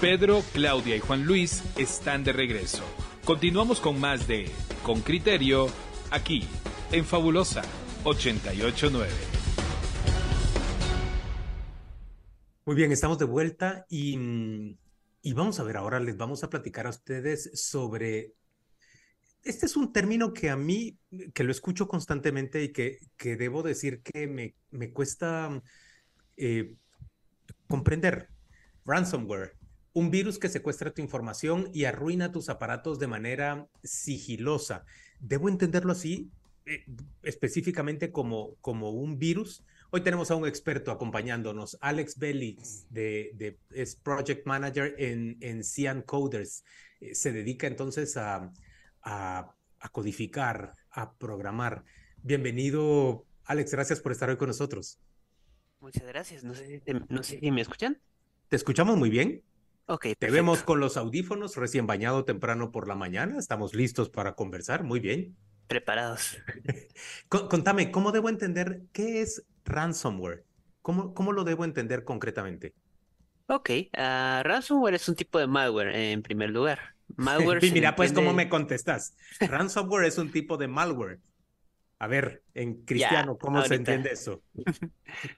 Pedro, Claudia y Juan Luis están de regreso. Continuamos con más de Con Criterio, aquí, en Fabulosa 889. Muy bien, estamos de vuelta y, y vamos a ver ahora, les vamos a platicar a ustedes sobre este es un término que a mí, que lo escucho constantemente y que, que debo decir que me, me cuesta eh, comprender. Ransomware un virus que secuestra tu información y arruina tus aparatos de manera sigilosa. ¿Debo entenderlo así? Eh, específicamente como, como un virus. Hoy tenemos a un experto acompañándonos, Alex Bellix, de, es Project Manager en, en Cian Coders. Eh, se dedica entonces a, a, codificar, a programar. Bienvenido, Alex, gracias por estar hoy con nosotros. Muchas gracias. No sé no sé si me escuchan. ¿Te escuchamos muy bien? Ok. Te vemos con los audífonos, recién bañado temprano por la mañana. Estamos listos para conversar. Muy bien. Preparados. Contame, ¿cómo debo entender qué es ransomware? ¿Cómo, cómo lo debo entender concretamente? Ok, uh, ransomware es un tipo de malware en primer lugar. Malware. Mira, pues, ¿cómo me contestas? Ransomware es un tipo de malware. A ver, en cristiano, ¿cómo se entiende eso?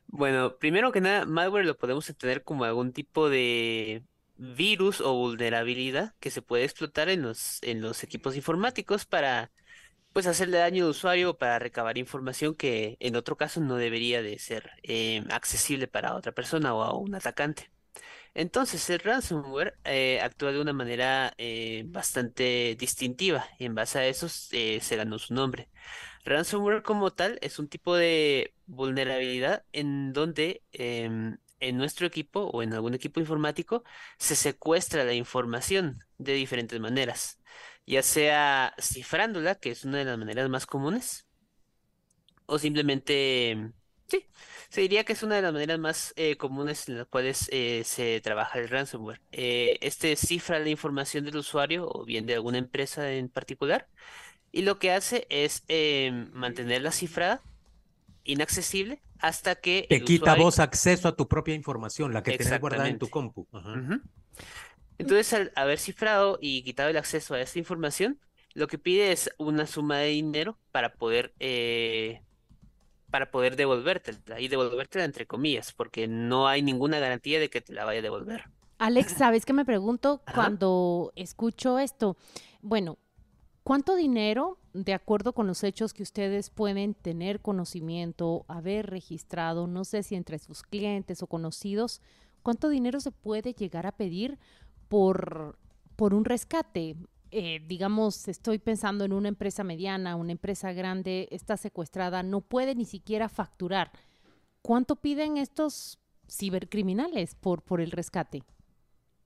bueno, primero que nada, malware lo podemos entender como algún tipo de virus o vulnerabilidad que se puede explotar en los, en los equipos informáticos para pues hacerle daño al usuario para recabar información que en otro caso no debería de ser eh, accesible para otra persona o a un atacante. Entonces, el ransomware eh, actúa de una manera eh, bastante distintiva y en base a eso eh, se ganó su nombre. Ransomware como tal es un tipo de vulnerabilidad en donde em, en nuestro equipo o en algún equipo informático se secuestra la información de diferentes maneras, ya sea cifrándola, que es una de las maneras más comunes, o simplemente Sí, se diría que es una de las maneras más eh, comunes en las cuales eh, se trabaja el ransomware. Eh, este cifra la información del usuario o bien de alguna empresa en particular y lo que hace es mantenerla cifrada, inaccesible, hasta que... Te quita vos acceso a tu propia información, la que tenés guardada en tu compu. Entonces, al haber cifrado y quitado el acceso a esta información, lo que pide es una suma de dinero para poder para poder devolvértela y devolvértela entre comillas, porque no hay ninguna garantía de que te la vaya a devolver. Alex, ¿sabes qué me pregunto cuando escucho esto? Bueno, ¿cuánto dinero, de acuerdo con los hechos que ustedes pueden tener conocimiento, haber registrado, no sé si entre sus clientes o conocidos, cuánto dinero se puede llegar a pedir por, por un rescate? Eh, digamos, estoy pensando en una empresa mediana, una empresa grande, está secuestrada, no puede ni siquiera facturar. ¿Cuánto piden estos cibercriminales por, por el rescate?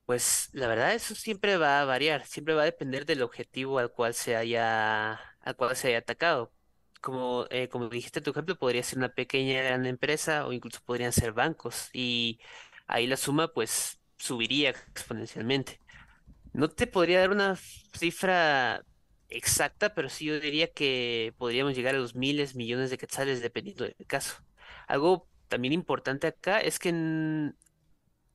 Pues la verdad eso siempre va a variar, siempre va a depender del objetivo al cual se haya, al cual se haya atacado. Como, eh, como dijiste tu ejemplo, podría ser una pequeña gran empresa o incluso podrían ser bancos y ahí la suma pues subiría exponencialmente. No te podría dar una cifra exacta, pero sí yo diría que podríamos llegar a los miles, millones de quetzales dependiendo del caso. Algo también importante acá es que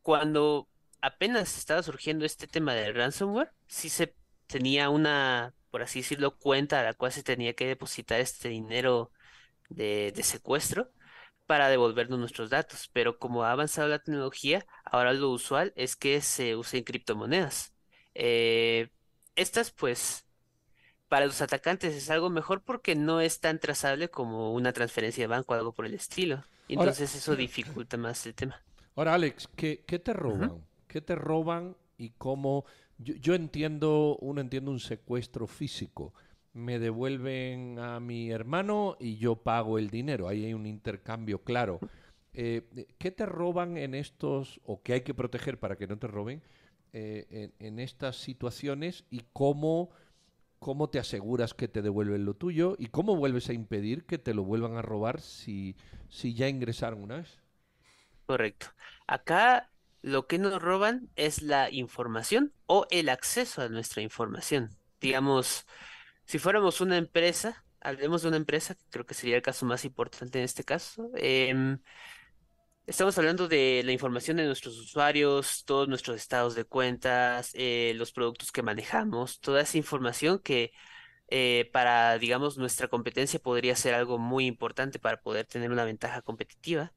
cuando apenas estaba surgiendo este tema del ransomware, sí se tenía una, por así decirlo, cuenta a la cual se tenía que depositar este dinero de, de secuestro para devolvernos nuestros datos. Pero como ha avanzado la tecnología, ahora lo usual es que se usen criptomonedas. Eh, estas, pues, para los atacantes es algo mejor porque no es tan trazable como una transferencia de banco o algo por el estilo. Entonces eso dificulta más el tema. Ahora, Alex, ¿qué, qué te roban? ¿Qué te roban y cómo? Yo, entiendo, uno entiende un secuestro físico. Me devuelven a mi hermano y yo pago el dinero. Ahí hay un intercambio claro. Eh, ¿Qué te roban en estos, o qué hay que proteger para que no te roben? Eh, en, estas situaciones y cómo, cómo te aseguras que te devuelven lo tuyo y cómo vuelves a impedir que te lo vuelvan a robar si, si ya ingresaron una vez. Correcto. Acá lo que nos roban es la información o el acceso a nuestra información. Digamos, si fuéramos una empresa, hablemos de una empresa, que creo que sería el caso más importante en este caso, eh, Estamos hablando de la información de nuestros usuarios, todos nuestros estados de cuentas, eh, los productos que manejamos, toda esa información que eh, para, digamos, nuestra competencia podría ser algo muy importante para poder tener una ventaja competitiva,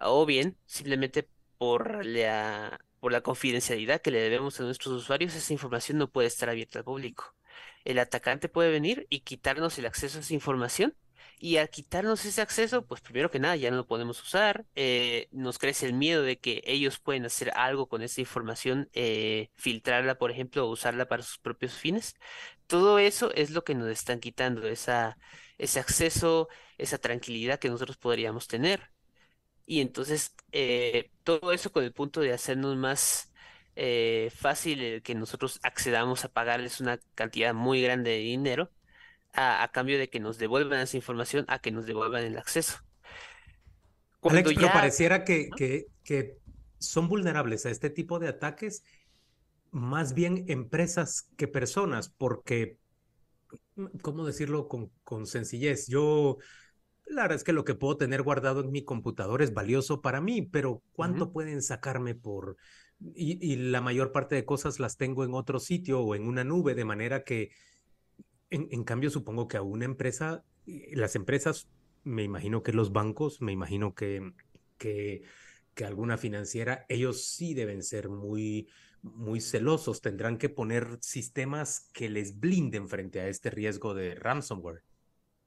o bien simplemente por la, por la confidencialidad que le debemos a nuestros usuarios, esa información no puede estar abierta al público. El atacante puede venir y quitarnos el acceso a esa información y al quitarnos ese acceso, pues primero que nada ya no lo podemos usar, eh, nos crece el miedo de que ellos pueden hacer algo con esa información, eh, filtrarla, por ejemplo, o usarla para sus propios fines. Todo eso es lo que nos están quitando, esa, ese acceso, esa tranquilidad que nosotros podríamos tener. Y entonces, eh, todo eso con el punto de hacernos más fácil que nosotros accedamos a pagarles una cantidad muy grande de dinero a, cambio de que nos devuelvan esa información, a que nos devuelvan el acceso. Alex, pero pareciera que, que, que son vulnerables a este tipo de ataques más bien empresas que personas, porque, ¿cómo decirlo con, con sencillez? Yo, la verdad es que lo que puedo tener guardado en mi computador es valioso para mí, pero ¿cuánto pueden sacarme por... Y, y, la mayor parte de cosas las tengo en otro sitio o en una nube, de manera que en, cambio, supongo que a una empresa, eh, las empresas, me imagino que los bancos, me imagino que, que, que alguna financiera, ellos sí deben ser muy, muy celosos, tendrán que poner sistemas que les blinden frente a este riesgo de ransomware.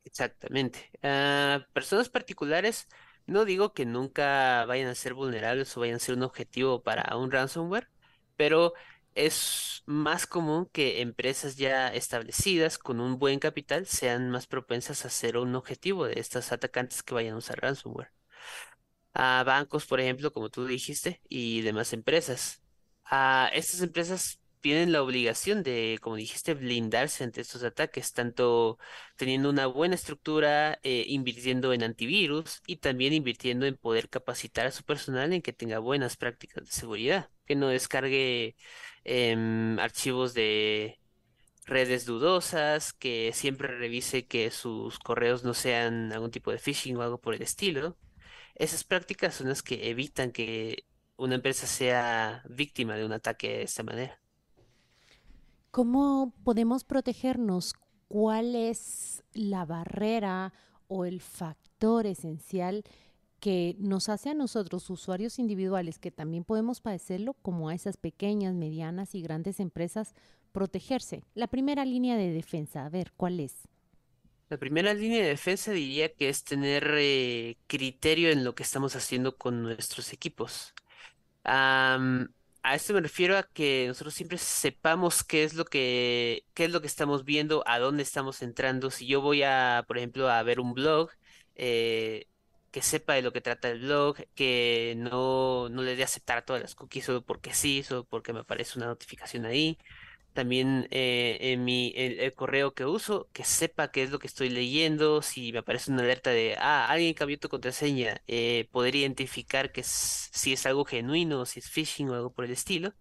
Exactamente. Ah, personas particulares No digo que nunca vayan a ser vulnerables o vayan a ser un objetivo para un ransomware, pero es más común que empresas ya establecidas con un buen capital sean más propensas a ser un objetivo de estos atacantes que vayan a usar ransomware. A bancos, por ejemplo, como tú dijiste, y demás empresas. A estas empresas tienen la obligación de, como dijiste, blindarse ante estos ataques, tanto teniendo una buena estructura, eh, invirtiendo en antivirus y también invirtiendo en poder capacitar a su personal en que tenga buenas prácticas de seguridad, que no descargue em, archivos de redes dudosas, que siempre revise que sus correos no sean algún tipo de phishing o algo por el estilo. Esas prácticas son las que evitan que una empresa sea víctima de un ataque de esta manera. ¿Cómo podemos protegernos? ¿Cuál es la barrera o el factor esencial que nos hace a nosotros, usuarios individuales, que también podemos padecerlo, como a esas pequeñas, medianas y grandes empresas, protegerse? La primera línea de defensa, a ver, ¿cuál es? La primera línea de defensa diría que es tener eh, criterio en lo que estamos haciendo con nuestros equipos a esto me refiero a que nosotros siempre sepamos qué es lo que, qué es lo que estamos viendo, a dónde estamos entrando. Si yo voy a, por ejemplo, a ver un blog, eh, que sepa de lo que trata el blog, que no, no le dé aceptar todas las cookies solo porque sí, solo porque me aparece una notificación ahí también eh, en mi el, correo que uso, que sepa qué es lo que estoy leyendo, si me aparece una alerta de, ah, alguien cambió tu contraseña, eh, poder identificar que si es algo genuino, si es phishing o algo por el estilo.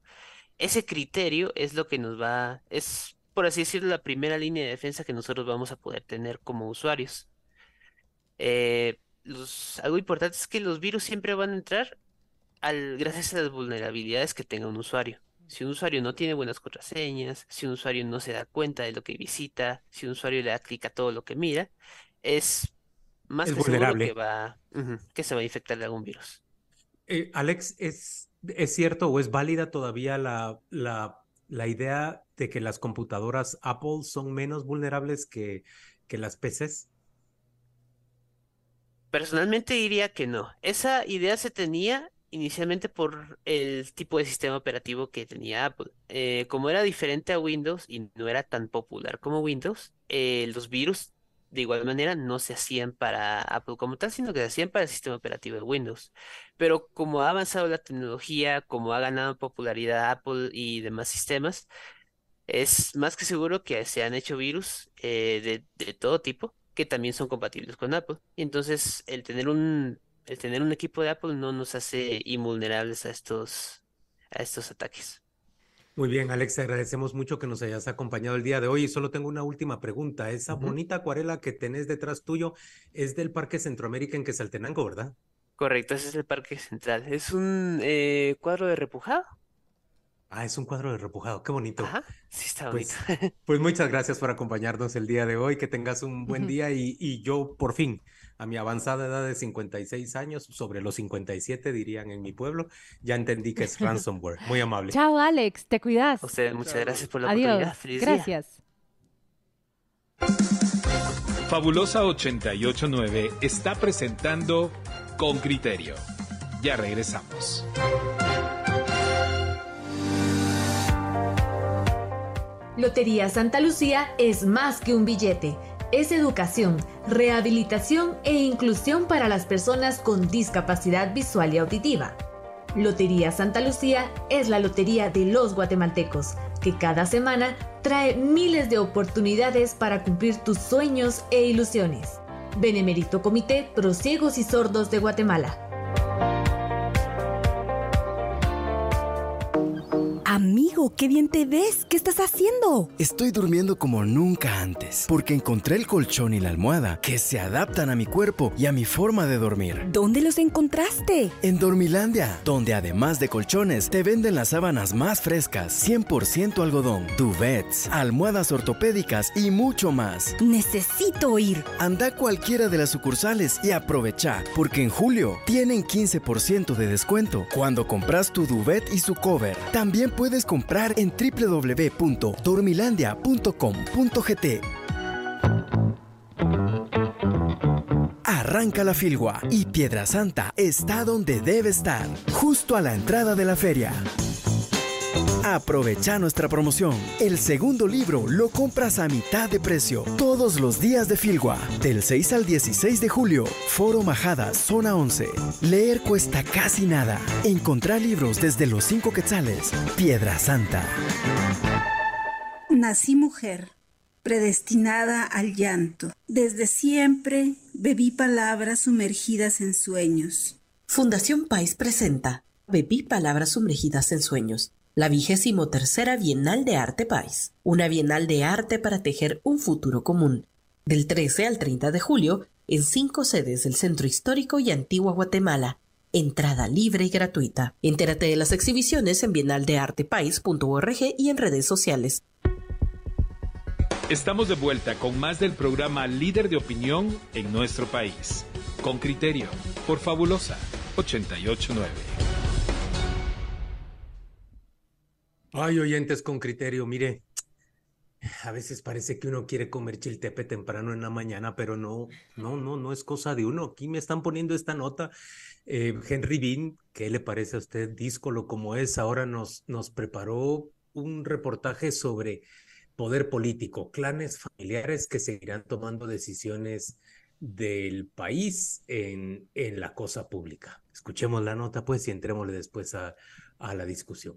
Ese criterio es lo que nos va, es por así decirlo, la primera línea de defensa que nosotros vamos a poder tener como usuarios. Eh, algo importante es que los virus siempre van a entrar al, gracias a las vulnerabilidades que tenga un usuario. Si un usuario no tiene buenas contraseñas, si un usuario no se da cuenta de lo que visita, si un usuario le da clic a todo lo que mira, es más que seguro que, va, que se va a infectar de algún virus. Eh, Alex, ¿es, ¿es cierto o es válida todavía la, la, la idea de que las computadoras Apple son menos vulnerables que, que las PCs? Personalmente diría que no. Esa idea se tenía inicialmente por el tipo de sistema operativo que tenía Apple. Eh, como era diferente a Windows y no era tan popular como Windows, eh, los virus de igual manera no se hacían para Apple como tal, sino que se hacían para el sistema operativo de Windows. Pero como ha avanzado la tecnología, como ha ganado popularidad Apple y demás sistemas, es más que seguro que se han hecho virus eh, de, de todo tipo que también son compatibles con Apple. Y entonces el tener un el tener un equipo de Apple no nos hace invulnerables a estos, a estos ataques. Muy bien, Alex, te agradecemos mucho que nos hayas acompañado el día de hoy. Y solo tengo una última pregunta. Esa bonita acuarela que tenés detrás tuyo es del Parque Centroamérica en Quesaltenango, ¿verdad? Correcto, ese es el Parque Central. Es un eh, cuadro de repujado. Ah, es un cuadro de repujado, qué bonito. Ajá, sí está pues, bonito. Pues, muchas gracias por acompañarnos el día de hoy, que tengas un buen día y, y yo por fin a mi avanzada edad de 56 años, sobre los 57 dirían en mi pueblo, ya entendí que es ransomware. Muy amable. Chao, Alex, te cuidas. Muchas gracias por la Adiós. oportunidad. Feliz día. Gracias. Fabulosa 889 está presentando Con Criterio. Ya regresamos. Lotería Santa Lucía es más que un billete. Es educación, rehabilitación e inclusión para las personas con discapacidad visual y auditiva. Lotería Santa Lucía es la lotería de los guatemaltecos, que cada semana trae miles de oportunidades para cumplir tus sueños e ilusiones. Benemérito Comité Pro Ciegos y Sordos de Guatemala. Amigo, qué bien te ves. ¿Qué estás haciendo? Estoy durmiendo como nunca antes, porque encontré el colchón y la almohada que se adaptan a mi cuerpo y a mi forma de dormir. ¿Dónde los encontraste? En Dormilandia, donde además de colchones, te venden las sábanas más frescas, 100% algodón, duvets, almohadas ortopédicas y mucho más. Necesito ir. Anda a cualquiera de las sucursales y aprovecha, porque en julio tienen 15% de descuento cuando compras tu duvet y su cover. También puedes comprar en www.dormilandia.com.gt. arranca la Filgua y Piedra Santa está donde debe estar, justo a la entrada de la feria. Aprovecha nuestra promoción. El segundo libro lo compras a mitad de precio todos los días de Filgua, del 6 al 16 de julio. Foro Majada, zona 11. Leer cuesta casi nada. Encontrar libros desde los 5 quetzales. Piedra Santa. Nací mujer, predestinada al llanto. Desde siempre bebí palabras sumergidas en sueños. Fundación País presenta Bebí palabras sumergidas en sueños la vigésimo tercera Bienal de Arte País, una bienal de arte para tejer un futuro común, del 13 al 30 de julio en cinco sedes del Centro Histórico y Antigua Guatemala. Entrada libre y gratuita. Entérate de las exhibiciones en bienaldeartepais.org y en redes sociales. Estamos de vuelta con más del programa Líder de Opinión en nuestro país. Con criterio, por Fabulosa 889. Ay, oyentes con criterio, mire, a veces parece que uno quiere comer chiltepe temprano en la mañana, pero no, no, no, no es cosa de uno. Aquí me están poniendo esta nota. Eh, Henry Bean, ¿qué le parece a usted, díscolo como es? Ahora nos, nos preparó un reportaje sobre poder político, clanes familiares que seguirán tomando decisiones del país en, en la cosa pública. Escuchemos la nota, pues, y entrémosle después a, a la discusión.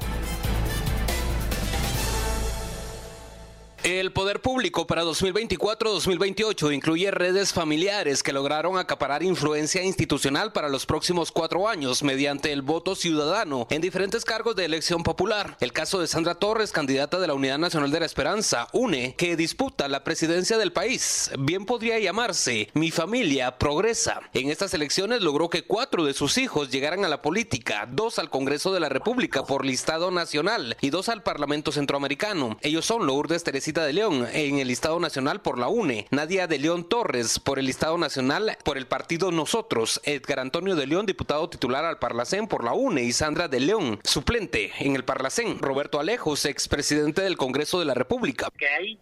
El poder público para 2024-2028 incluye redes familiares que lograron acaparar influencia institucional para los próximos cuatro años mediante el voto ciudadano en diferentes cargos de elección popular. El caso de Sandra Torres, candidata de la Unidad Nacional de la Esperanza, UNE, que disputa la presidencia del país, bien podría llamarse Mi familia progresa. En estas elecciones logró que cuatro de sus hijos llegaran a la política, dos al Congreso de la República por listado nacional y dos al Parlamento Centroamericano. Ellos son Lourdes Teresita de León en el listado nacional por la UNE, Nadia de León Torres por el listado nacional por el partido Nosotros, Edgar Antonio de León, diputado titular al Parlacén por la UNE. Y Sandra de León, suplente en el Parlacén, Roberto Alejos, expresidente del Congreso de la República. Que hay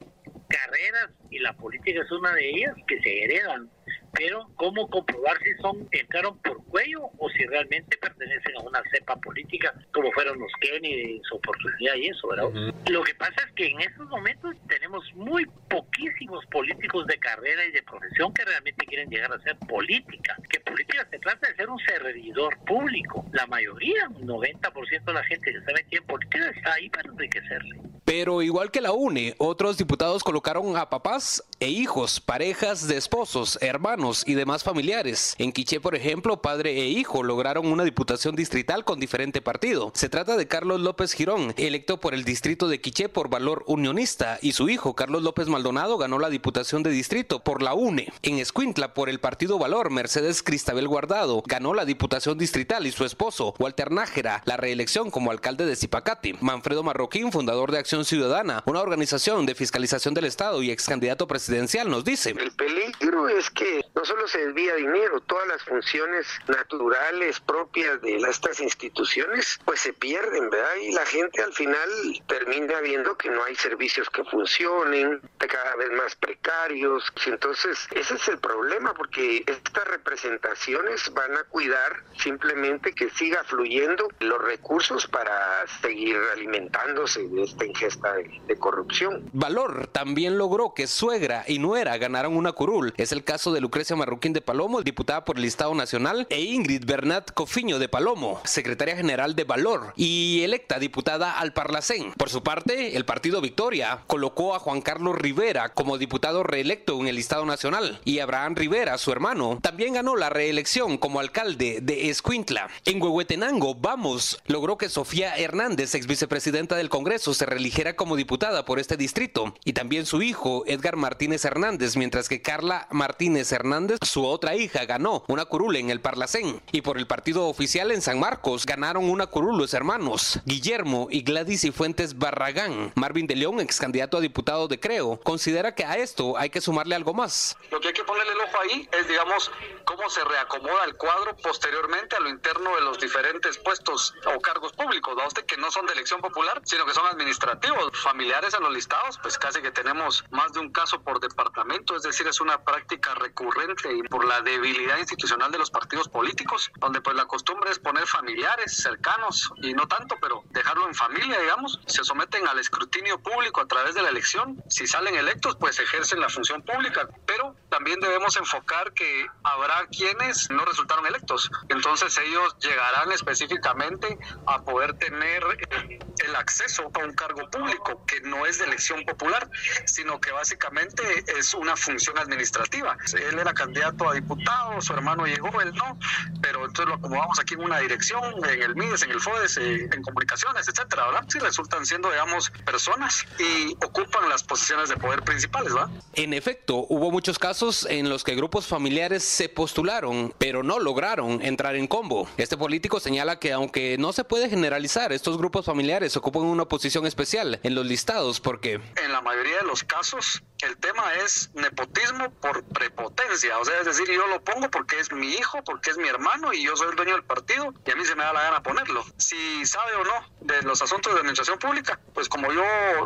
carreras y la política es una de ellas que se heredan pero cómo comprobar si son entraron por cuello o si realmente pertenecen a una cepa política como fueron los Kennedy su oportunidad y eso, ¿verdad? Lo que pasa es que en estos momentos tenemos muy poquísimos políticos de carrera y de profesión que realmente quieren llegar a ser política, que política se trata de ser un servidor público. La mayoría, un 90% de la gente que está metida en política está ahí para enriquecerse. Pero igual que la UNE, otros diputados colocaron a papás e hijos, parejas de esposos, hermanos y demás familiares. En Quiché, por ejemplo, padre e hijo lograron una diputación distrital con diferente partido. Se trata de Carlos López Girón, electo por el distrito de Quiché por valor unionista, y su hijo, Carlos López Maldonado, ganó la diputación de distrito por la UNE. En Escuintla, por el partido Valor, Mercedes Cristabel Guardado ganó la diputación distrital y su esposo, Walter Nájera, la reelección como alcalde de Zipacati. Manfredo Marroquín, fundador de Acción Ciudadana, una organización de fiscalización del Estado y ex candidato presidencial, nos dice. El peligro es que no solo se desvía dinero, todas las funciones naturales propias de estas instituciones pues se pierden, ¿verdad? Y la gente al final termina viendo que no hay servicios que funcionen, cada vez más precarios. Entonces, ese es el problema porque estas representaciones van a cuidar simplemente que siga fluyendo los recursos para seguir alimentándose de esta ingesta de, corrupción. Valor también logró que suegra y nuera ganaran una curul. Es el caso de Marroquín de Palomo, diputada por el Estado Nacional, e Ingrid Bernat Cofiño de Palomo, secretaria general de Valor y electa diputada al Parlacén. Por su parte, el partido Victoria colocó a Juan Carlos Rivera como diputado reelecto en el Estado Nacional y Abraham Rivera, su hermano, también ganó la reelección como alcalde de Escuintla. En Huehuetenango, Vamos logró que Sofía Hernández, ex vicepresidenta del Congreso, se religiera como diputada por este distrito y también su hijo Edgar Martínez Hernández, mientras que Carla Martínez Hernández, su otra hija, ganó una curul en el Parlacén y por el partido oficial en San Marcos ganaron una curul los hermanos Guillermo y Gladys y Fuentes Barragán. Marvin de León, ex candidato a diputado de Creo, considera que a esto hay que sumarle algo más. Lo que hay que ponerle el ojo ahí es, digamos, cómo se reacomoda el cuadro posteriormente a lo interno de los diferentes puestos o cargos públicos, ¿no? que no son de elección popular, sino que son administrativos. Familiares en los listados, pues casi que tenemos más de un caso por departamento, es decir, es una práctica recurrente y por la debilidad institucional de los partidos políticos, donde pues la costumbre es poner familiares cercanos y no tanto, pero dejarlo en familia, digamos, se someten al escrutinio público a través de la elección. Si salen electos, pues ejercen la función pública, pero también debemos enfocar que habrá quienes no resultaron electos. Entonces ellos llegarán específicamente a poder tener eh, el acceso a un cargo público que no es de elección popular, sino que básicamente es una función administrativa. Él era candidato a diputado, su hermano llegó, él no, pero entonces lo acomodamos aquí en una dirección, en el MIDES, en el FODES, eh, en comunicaciones, etcétera, ¿verdad? Sí, resultan siendo, digamos, personas y ocupan las posiciones de poder principales, ¿verdad? En efecto, hubo muchos casos en los que grupos familiares se postularon, pero no lograron entrar en combo. Este político señala que aunque no se puede generalizar, estos grupos familiares ocupan una posición especial en los listados porque... En la mayoría de los casos, el tema es nepotismo por prepotencia. O sea, es decir, yo lo pongo porque es mi hijo, porque es mi hermano y yo soy el dueño del partido y a mí se me da la gana ponerlo. Si sabe o no de los asuntos de administración pública, pues como yo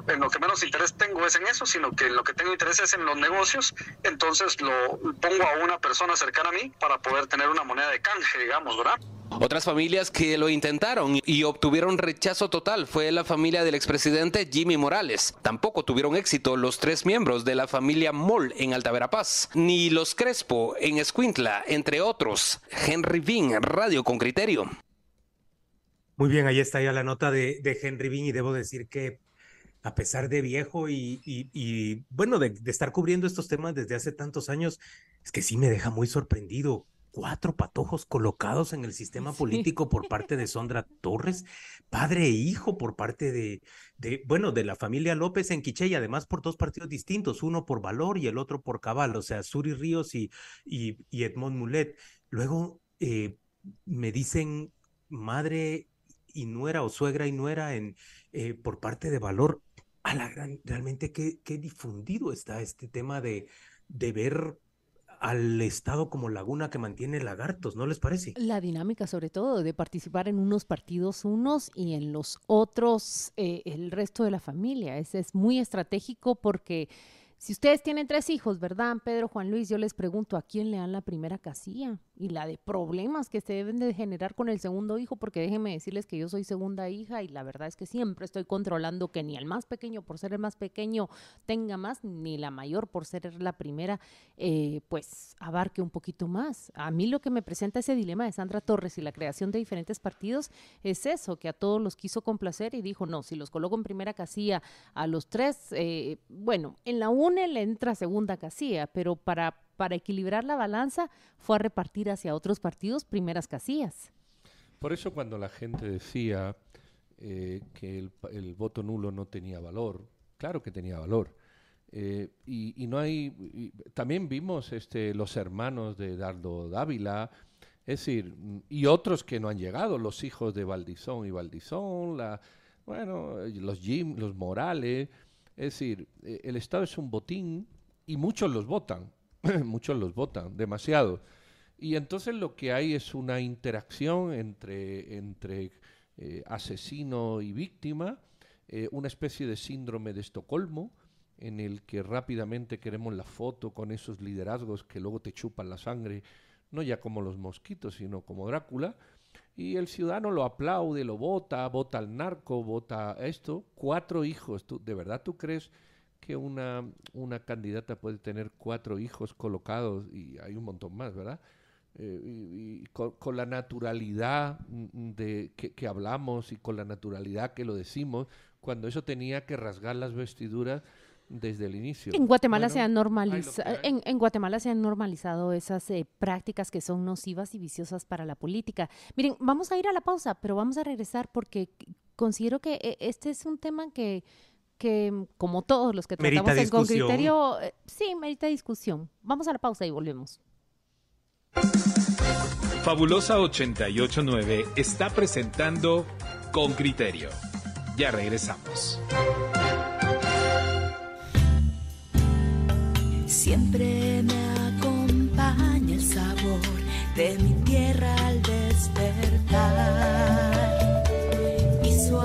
en lo que menos interés tengo es en eso, sino que en lo que tengo interés es en los negocios, entonces lo pongo a una persona cercana a mí para poder tener una moneda de canje, digamos, ¿verdad? Otras familias que lo intentaron y obtuvieron rechazo total fue la familia del expresidente Jimmy Morales. Tampoco tuvieron éxito los tres miembros de la familia Moll en Alta Verapaz, ni los Crespo en Escuintla, entre otros. Henry Bean, Radio con Criterio. Muy bien, ahí está ya la nota de, Henry Bean y debo decir que a pesar de viejo y bueno, de, de, estar cubriendo estos temas desde hace tantos años, es que sí me deja muy sorprendido. Cuatro patojos colocados en el sistema político por parte de Sondra Torres, padre e hijo por parte de, de, bueno, de la familia López en Quiché y además por dos partidos distintos, uno por Valor y el otro por Cabal, o sea, Suri Ríos y, y, y Edmond Mulet. Luego eh, me dicen madre y nuera o suegra y nuera en, eh, por parte de Valor a la gran, realmente qué, qué difundido está este tema de, de ver al Estado como laguna que mantiene lagartos, ¿no les parece? La dinámica, sobre todo, de participar en unos partidos unos y en los otros eh, el resto de la familia. Ese es muy estratégico porque si ustedes tienen tres hijos, ¿verdad, Pedro, Juan Luis? Yo les pregunto, ¿a quién le dan la primera casilla? Y la de problemas que se deben de generar con el segundo hijo, porque déjenme decirles que yo soy segunda hija y la verdad es que siempre estoy controlando que ni el más pequeño, por ser el más pequeño, tenga más, ni la mayor, por ser la primera, eh, pues abarque un poquito más. A mí lo que me presenta ese dilema de Sandra Torres y la creación de diferentes partidos es eso, que a todos los quiso complacer y dijo, no, si los coloco en primera casilla a los tres, eh, bueno, en la una le entra segunda casilla, pero para, para equilibrar la balanza fue a repartir hacia otros partidos primeras casillas. Por eso cuando la gente decía eh, que el, voto nulo no tenía valor, claro que tenía valor. Eh, y, no hay, también vimos este, los hermanos de Dardo Dávila, es decir, y otros que no han llegado, los hijos de Valdizón y Valdizón, la, bueno, los Jim, los Morales, es decir, eh, el Estado es un botín y muchos los votan, muchos los votan, demasiado. Y entonces lo que hay es una interacción entre, entre eh, asesino y víctima, eh, una especie de síndrome de Estocolmo, en el que rápidamente queremos la foto con esos liderazgos que luego te chupan la sangre, no ya como los mosquitos, sino como Drácula, y el ciudadano lo aplaude, lo vota, vota al narco, vota esto. Cuatro hijos. ¿Tú, ¿De verdad tú crees que una, una candidata puede tener cuatro hijos colocados? Y hay un montón más, ¿verdad? Eh, y, y con, con, la naturalidad de que, que, hablamos y con la naturalidad que lo decimos, cuando eso tenía que rasgar las vestiduras desde el inicio. En Guatemala, bueno, se, han normaliza en, en, Guatemala se han normalizado esas eh, prácticas que son nocivas y viciosas para la política. Miren, vamos a ir a la pausa, pero vamos a regresar porque considero que eh, este es un tema que, que como todos los que tratamos en con criterio, eh, sí, merita discusión. Vamos a la pausa y volvemos. Fabulosa 889 está presentando Con Criterio. Ya regresamos. Siempre me acompaña el sabor de mi tierra al despertar. Y su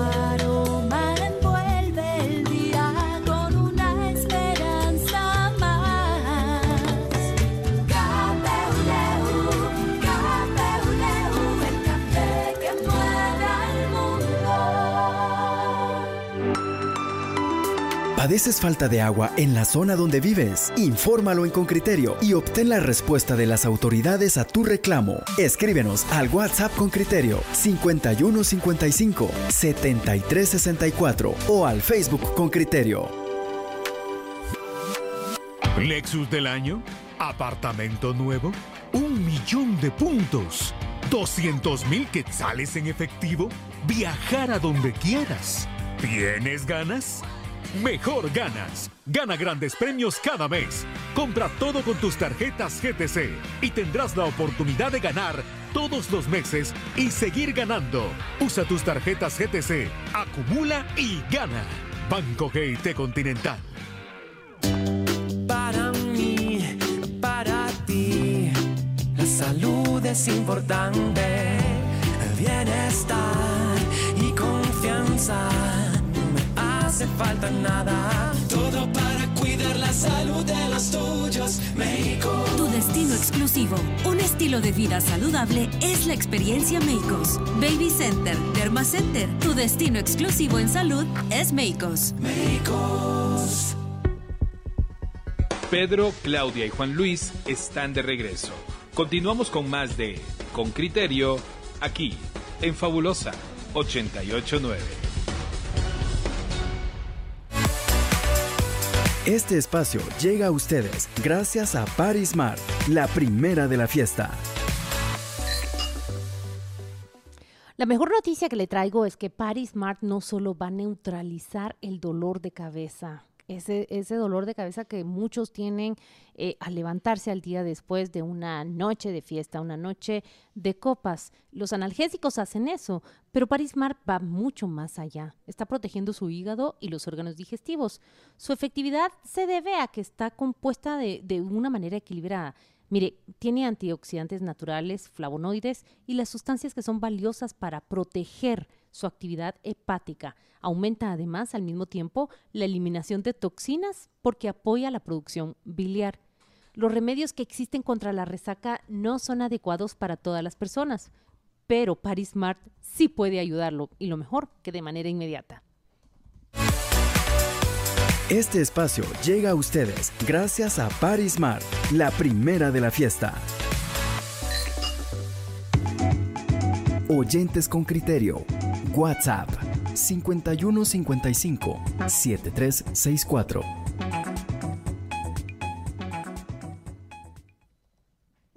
¿Padeces falta de agua en la zona donde vives? Infórmalo en Concriterio y obtén la respuesta de las autoridades a tu reclamo. Escríbenos al WhatsApp con criterio 5155 7364 o al Facebook con criterio. Lexus del año, apartamento nuevo, un millón de puntos, 200 mil quetzales en efectivo, viajar a donde quieras. ¿Tienes ganas? Mejor ganas. Gana grandes premios cada mes. Compra todo con tus tarjetas GTC y tendrás la oportunidad de ganar todos los meses y seguir ganando. Usa tus tarjetas GTC, acumula y gana. Banco GT Continental. Para mí, para ti, la salud es importante. Bienestar y confianza hace falta nada. Todo para cuidar la salud de los tuyos, México. Tu destino exclusivo, un estilo de vida saludable es la experiencia Meicos. Baby Center, Derma Center, tu destino exclusivo en salud es Meicos. Méxicos. Pedro, Claudia y Juan Luis están de regreso. Continuamos con más de Con Criterio, aquí, en Fabulosa 889. Este espacio llega a ustedes gracias a Paris Mart, la primera de la fiesta. La mejor noticia que le traigo es que Paris Smart no solo va a neutralizar el dolor de cabeza, ese, ese dolor de cabeza que muchos tienen eh, al levantarse al día después de una noche de fiesta, una noche de copas. Los analgésicos hacen eso, pero Paris Smart va mucho más allá. Está protegiendo su hígado y los órganos digestivos. Su efectividad se debe a que está compuesta de, de una manera equilibrada. Mire, tiene antioxidantes naturales, flavonoides y las sustancias que son valiosas para proteger su actividad hepática. Aumenta además al mismo tiempo la eliminación de toxinas porque apoya la producción biliar. Los remedios que existen contra la resaca no son adecuados para todas las personas, pero Paris Smart sí puede ayudarlo y lo mejor que de manera inmediata. Este espacio llega a ustedes gracias a Paris Smart, la primera de la fiesta. Oyentes con criterio. WhatsApp 5155 7364.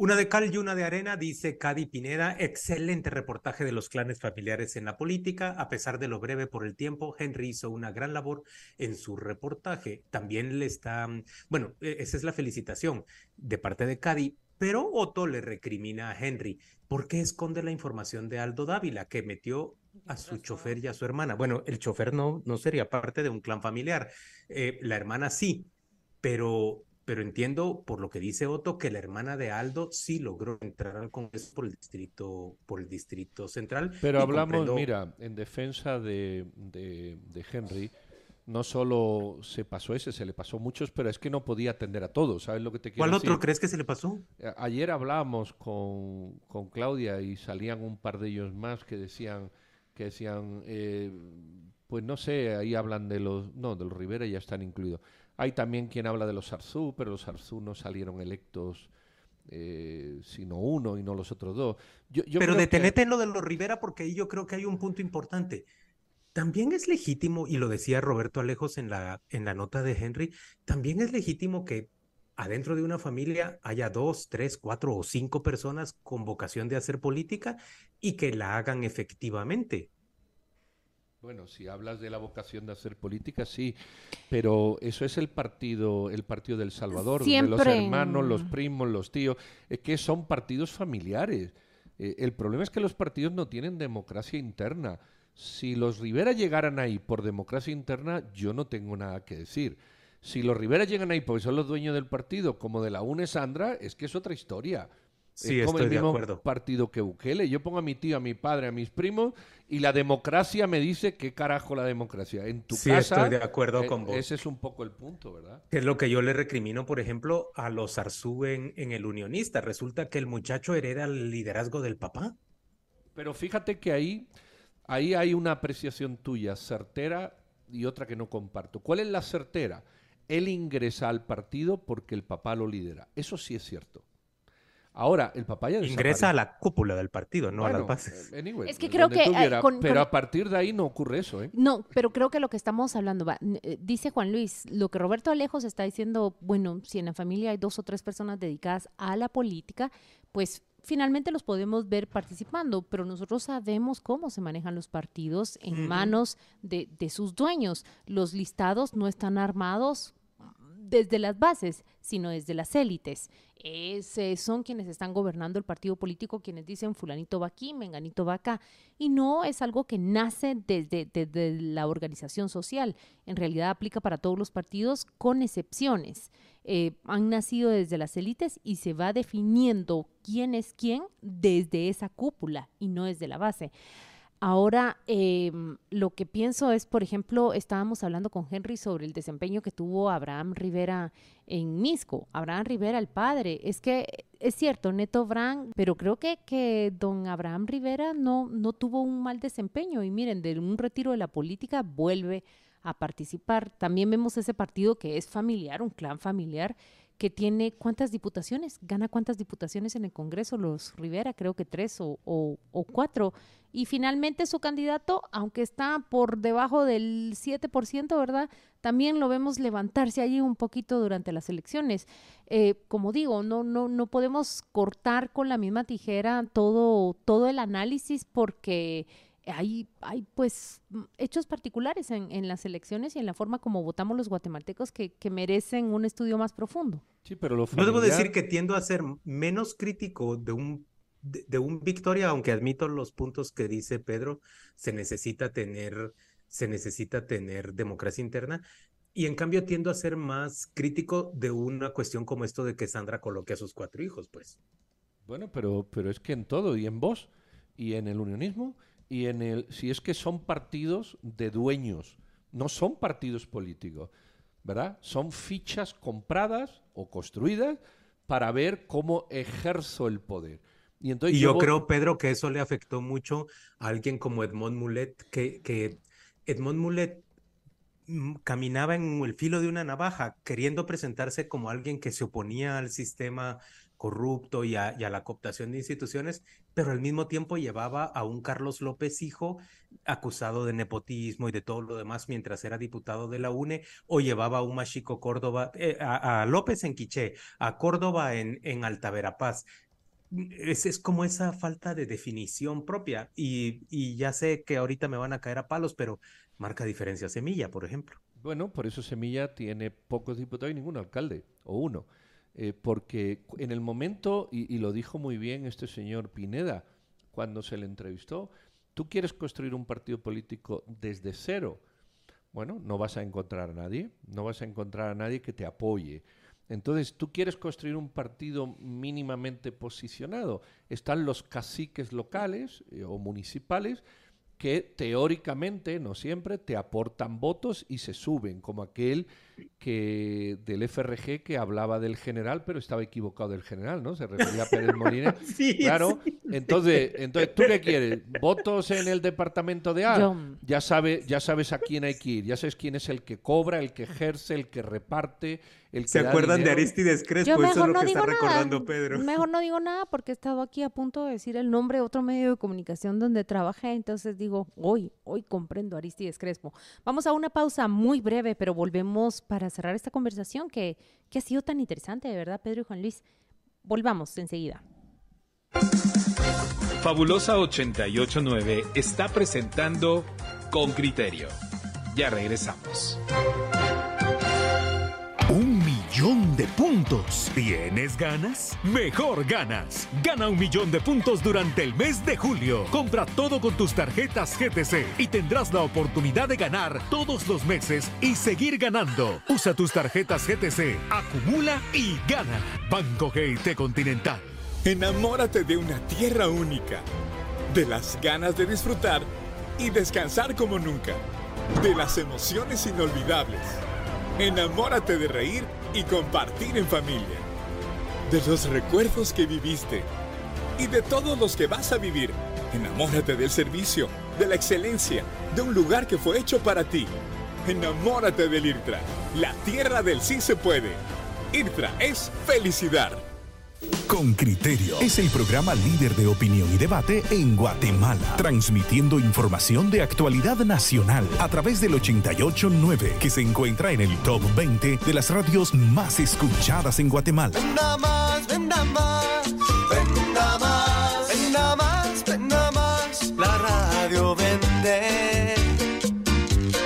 Una de cal y una de arena, dice Cady Pineda. Excelente reportaje de los clanes familiares en la política. A pesar de lo breve por el tiempo, Henry hizo una gran labor en su reportaje. También le está, bueno, e, esa es la felicitación de parte de Cady, pero Otto le recrimina a Henry. ¿Por qué esconde la información de Aldo Dávila, que metió a su chofer y a su hermana? Bueno, el chofer no, no sería parte de un clan familiar. Eh, la hermana sí, pero pero entiendo por lo que dice Otto que la hermana de Aldo sí logró entrar al Congreso por el distrito, por el distrito central. Pero hablamos, comprendo- mira, en defensa de, de- de Henry, no solo se pasó ese, se le pasó muchos, pero es que no podía atender a todos, ¿sabes lo que te quiero ¿Cuál decir? otro crees que se le pasó? A- Ayer hablábamos con, con Claudia y salían un par de ellos más que decían, que decían, eh, pues no sé, ahí hablan de los, no, de los Rivera ya están incluidos. Hay también quien habla de los Arzú, pero los Arzú no salieron electos, eh, sino uno y no los otros dos. Yo, yo Pero que- detenete en lo de los Rivera porque ahí yo creo que hay un punto importante. También es legítimo, y lo decía Roberto Alejos en la, en la nota de Henry, también es legítimo que adentro de una familia haya dos, tres, cuatro o cinco personas con vocación de hacer política y que la hagan efectivamente. Bueno, si hablas de la vocación de hacer política, sí, pero eso es el partido, el partido del Salvador, donde los hermanos, los primos, los tíos, es que son partidos familiares. Eh, el problema es que los partidos no tienen democracia interna. Si los Rivera llegaran ahí por democracia interna, yo no tengo nada que decir. Si los Rivera llegan ahí porque son los dueños del partido, como de la UNE Sandra, es que es otra historia. Sí, es como estoy el de mismo acuerdo. partido que Bukele. Yo pongo a mi tío, a mi padre, a mis primos y la democracia me dice qué carajo la democracia. En tu Sí, casa. estoy de acuerdo eh, con vos. Ese es un poco el punto, ¿verdad? Que es lo que yo le recrimino, por ejemplo, a los Arzú en, en el Unionista. Resulta que el muchacho hereda el liderazgo del papá. Pero fíjate que ahí, ahí hay una apreciación tuya certera y otra que no comparto. ¿Cuál es la certera? Él ingresa al partido porque el papá lo lidera. Eso sí es cierto. Ahora, el papá ya Ingresa a la cúpula del partido, no a las bases. eh, anyway, Es que creo que, eh, con- pero con- a partir de ahí no ocurre eso, ¿eh? No, pero creo que lo que estamos hablando, va, eh, dice Juan Luis, lo que Roberto Alejos está diciendo, bueno, si en la familia hay dos o tres personas dedicadas a la política, pues finalmente los podemos ver participando, pero nosotros sabemos cómo se manejan los partidos en manos de, de sus dueños. Los listados no están armados desde las bases, sino desde las élites. Es, son quienes están gobernando el partido político, quienes dicen fulanito va aquí, menganito va acá. Y no es algo que nace desde, desde la organización social. En realidad aplica para todos los partidos, con excepciones. Eh, han nacido desde las élites y se va definiendo quién es quién desde esa cúpula y no desde la base. Ahora, em, lo que pienso es, por ejemplo, estábamos hablando con Henry sobre el desempeño que tuvo Abraham Rivera en Misco. Abraham Rivera, el padre. Es que es cierto, Neto Brand, pero creo que, que don Abraham Rivera no, no tuvo un mal desempeño. Y miren, de un retiro de la política vuelve a participar. También vemos ese partido que es familiar, un clan familiar, que tiene cuántas diputaciones, gana cuántas diputaciones en el Congreso, los Rivera, creo que tres o, o- cuatro. Y finalmente su candidato, aunque está por debajo del 7%, ¿verdad? También lo vemos levantarse allí un poquito durante las elecciones. Eh, como digo, no, no, no podemos cortar con la misma tijera todo, todo el análisis porque hay, hay pues hechos particulares en, en las elecciones y en la forma como votamos los guatemaltecos que, que merecen un estudio más profundo. Sí, pero lo Yo debo familiar- decir que tiendo a ser menos crítico de un, de, de un Victoria, aunque admito los puntos que dice Pedro, se necesita tener, se necesita tener democracia interna. Y en cambio tiendo a ser más crítico de una cuestión como esto de que Sandra coloque a sus cuatro hijos, pues. Bueno, pero, pero es que en todo, y en vos, y en el unionismo, y en el. Si es que son partidos de dueños, no son partidos políticos, ¿verdad? Son fichas compradas o construidas para ver cómo ejerzo el poder. Y, entonces Y yo creo, Pedro, que eso le afectó mucho a alguien como Edmond Mulet, que, que Edmond Mulet mm, caminaba en el filo de una navaja, queriendo presentarse como alguien que se oponía al sistema corrupto y a, la cooptación de instituciones, pero al mismo tiempo llevaba a un Carlos López hijo acusado de nepotismo y de todo lo demás mientras era diputado de la UNE, o llevaba a un Machico Córdoba, eh, a, a López en Quiché, a Córdoba en, en Alta Verapaz es, es como esa falta de definición propia. Y, y ya sé que ahorita me van a caer a palos, pero marca diferencia Semilla, por ejemplo. Bueno, por eso Semilla tiene pocos diputados y ningún alcalde, o uno. Eh, porque en el momento, y, y lo dijo muy bien este señor Pineda cuando se le entrevistó, tú quieres construir un partido político desde cero. Bueno, no vas a encontrar a nadie, no vas a encontrar a nadie que te apoye. Entonces, tú quieres construir un partido mínimamente posicionado. Están los caciques locales eh, o municipales que teóricamente, no siempre, te aportan votos y se suben, como aquel que del FRG que hablaba del general, pero estaba equivocado del general, ¿no? Se refería a Pérez Molina. Sí, claro. sí. Entonces, entonces, ¿tú qué quieres? ¿Votos en el departamento de A? Yo- Ya, sabe, ya sabes a quién hay que ir, ya sabes quién es el que cobra, el que ejerce, el que reparte, el que ¿Se da acuerdan de. Aristides Crespo? Yo Eso es mejor lo no que digo está nada. recordando Pedro. Mejor no digo nada porque he estado aquí a punto de decir el nombre de otro medio de comunicación donde trabajé, entonces digo, hoy, hoy comprendo a Aristides Crespo. Vamos a una pausa muy breve, pero volvemos para cerrar esta conversación que, que ha sido tan interesante, de verdad, Pedro y Juan Luis. Volvamos enseguida. Fabulosa 889 está presentando Con Criterio. Ya regresamos. Millón de puntos. ¿Tienes ganas? Mejor ganas. Gana un millón de puntos durante el mes de julio. Compra todo con tus tarjetas GTC y tendrás la oportunidad de ganar todos los meses y seguir ganando. Usa tus tarjetas GTC, acumula y gana. Banco GT Continental. Enamórate de una tierra única, de las ganas de disfrutar y descansar como nunca, de las emociones inolvidables. Enamórate de reír y compartir en familia, de los recuerdos que viviste y de todos los que vas a vivir. Enamórate del servicio, de la excelencia, de un lugar que fue hecho para ti. Enamórate del IRTRA, la tierra del sí se puede. IRTRA es felicidad. Con Criterio es el programa líder de opinión y debate en Guatemala, transmitiendo información de actualidad nacional a través del 889 que se encuentra en el top 20 de las radios más escuchadas en Guatemala. Venda más, venda más, venda más, venda más, venda más. La radio vende,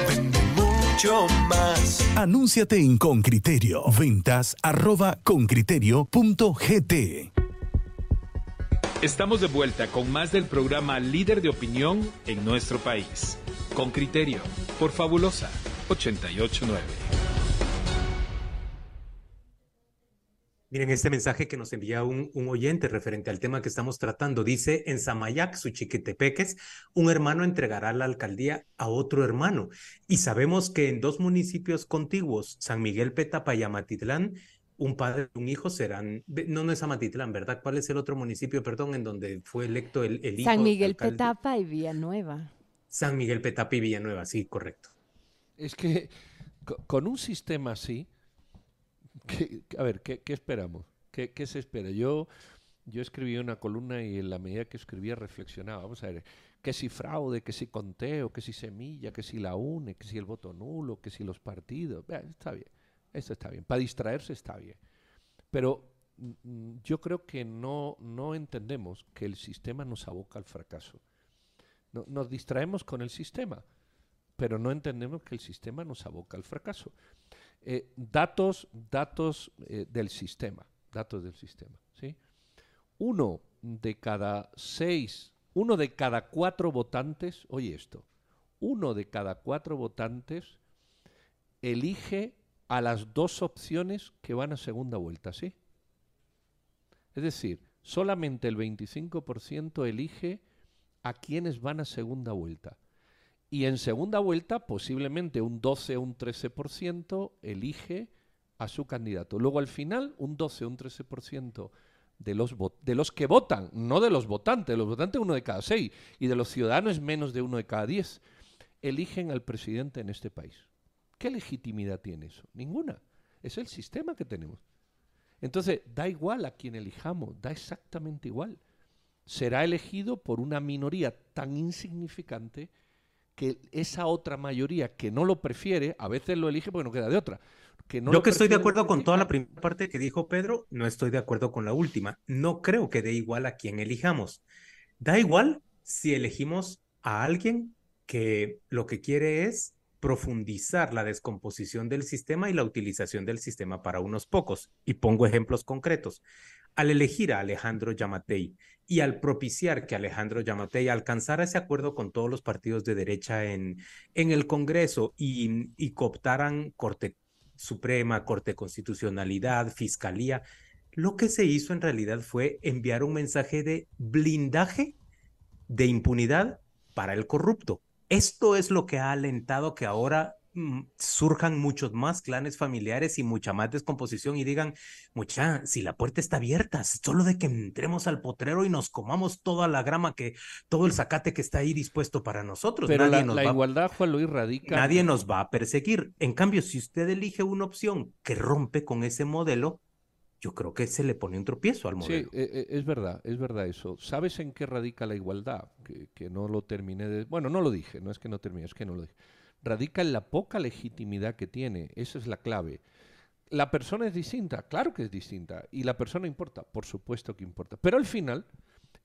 vende mucho más. Anúnciate en Con Criterio. Ventas arroba concriterio.gt. Estamos de vuelta con más del programa líder de opinión en nuestro país. Con criterio, por Fabulosa 889. Miren este mensaje que nos envía un, un, oyente referente al tema que estamos tratando. Dice, en Samayac, Suchiquetepeques, un hermano entregará la alcaldía a otro hermano. Y sabemos que en dos municipios contiguos, San Miguel Petapa y Amatitlán, un padre y un hijo serán, no, no es Amatitlán, ¿verdad? ¿Cuál es el otro municipio, perdón, en donde fue electo el, el hijo? San Miguel alcalde? Petapa y Villanueva. San Miguel Petapa y Villanueva, sí, correcto. Es que co- con un sistema así, ¿qué- a ver, ¿qué, esperamos? ¿Qué, se espera? Yo, yo escribí una columna y en la medida que escribía reflexionaba. Vamos a ver, que si fraude, que si conteo, que si semilla, que si la UNE, que si el voto nulo, que si los partidos. Está bien, esto está bien. Para distraerse está bien. Pero mm, mm, yo creo que no, no entendemos que el sistema nos aboca al fracaso. No- nos distraemos con el sistema, pero no entendemos que el sistema nos aboca al fracaso. Eh, datos datos eh, del sistema, datos del sistema, ¿sí? Uno de cada seis, uno de cada cuatro votantes, oye esto, uno de cada cuatro votantes elige a las dos opciones que van a segunda vuelta, ¿sí? Es decir, solamente el 25% elige a quienes van a segunda vuelta. Y en segunda vuelta, posiblemente un 12 o un 13% elige a su candidato. Luego al final, un 12 o un 13% de los, de los que votan, no de los votantes, de los votantes uno de cada seis, y de los ciudadanos menos de uno de cada diez, eligen al presidente en este país. ¿Qué legitimidad tiene eso? Ninguna. Es el sistema que tenemos. Entonces, da igual a quien elijamos, da exactamente igual. Será elegido por una minoría tan insignificante que esa otra mayoría que no lo prefiere, a veces lo elige porque no queda de otra. Que no Yo que estoy de acuerdo con toda la primera parte que dijo Pedro, no estoy de acuerdo con la última. No creo que dé igual a quien elijamos. Da igual si elegimos a alguien que lo que quiere es profundizar la descomposición del sistema y la utilización del sistema para unos pocos. Y pongo ejemplos concretos. Al elegir a Alejandro Yamatei y al propiciar que Alejandro Yamatei alcanzara ese acuerdo con todos los partidos de derecha en, en el Congreso y, y cooptaran Corte Suprema, Corte Constitucionalidad, Fiscalía, lo que se hizo en realidad fue enviar un mensaje de blindaje de impunidad para el corrupto. Esto es lo que ha alentado que ahora surjan muchos más clanes familiares y mucha más descomposición y digan, mucha, si la puerta está abierta, solo de que entremos al potrero y nos comamos toda la grama que, todo el zacate que está ahí dispuesto para nosotros. Pero Nadie la, nos la va- igualdad, Juan Luis, radica... Nadie nos va a perseguir. En cambio, si usted elige una opción que rompe con ese modelo, yo creo que se le pone un tropiezo al Sí, modelo. eh, eh, es verdad, es verdad eso. ¿Sabes en qué radica la igualdad? Que, que no lo terminé de... Bueno, no lo dije, no es que no terminé, es que no lo dije. Radica en la poca legitimidad que tiene, esa es la clave. La persona es distinta, claro que es distinta, y la persona importa, por supuesto que importa. Pero al final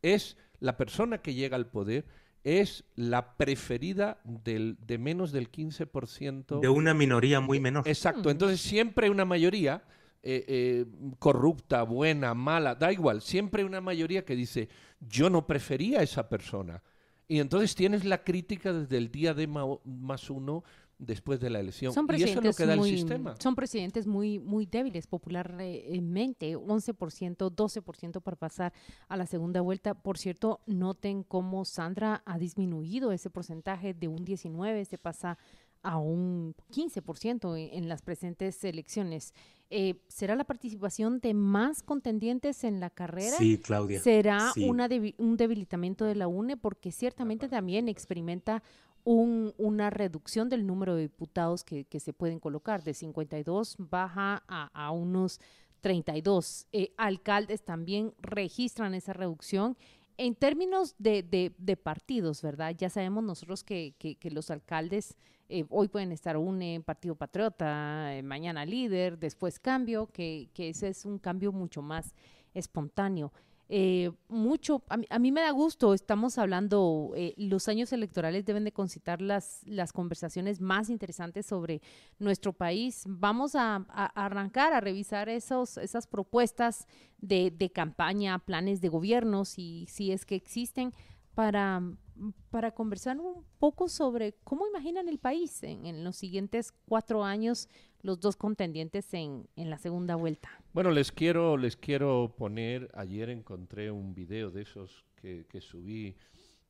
es la persona que llega al poder, es la preferida del, de menos del 15% De una minoría muy menor. Exacto, entonces siempre hay una mayoría eh, eh, corrupta, buena, mala, da igual, siempre hay una mayoría que dice, yo no prefería a esa persona. Y entonces tienes la crítica desde el día de más uno después de la elección. Son y eso es lo que da muy, el sistema. son presidentes muy, muy débiles popularmente, 11%, 12% para pasar a la segunda vuelta. Por cierto, noten cómo Sandra ha disminuido ese porcentaje de un 19, se pasa a un 15% en, en las presentes elecciones. Eh, ¿Será la participación de más contendientes en la carrera? Sí, Claudia, ¿Será sí. una debi- un debilitamiento de la UNE? Porque ciertamente también experimenta una reducción del número de diputados que, se pueden colocar. De 52 baja a, unos 32. Eh, alcaldes también registran esa reducción. En términos de, partidos, ¿verdad? Ya sabemos nosotros que, los alcaldes eh, hoy pueden estar UNE, Partido Patriota, eh, mañana líder, después cambio, que, que ese es un cambio mucho más espontáneo. Eh, mucho, a mí, me da gusto, estamos hablando, eh, los años electorales deben de concitar las, las conversaciones más interesantes sobre nuestro país. Vamos a, arrancar a revisar esos, esas propuestas de, de campaña, planes de gobierno, si, si es que existen, para, para conversar un poco sobre cómo imaginan el país en, los siguientes cuatro años los dos contendientes en, en, la segunda vuelta. Bueno, les quiero, les quiero poner, ayer encontré un video de esos que, que subí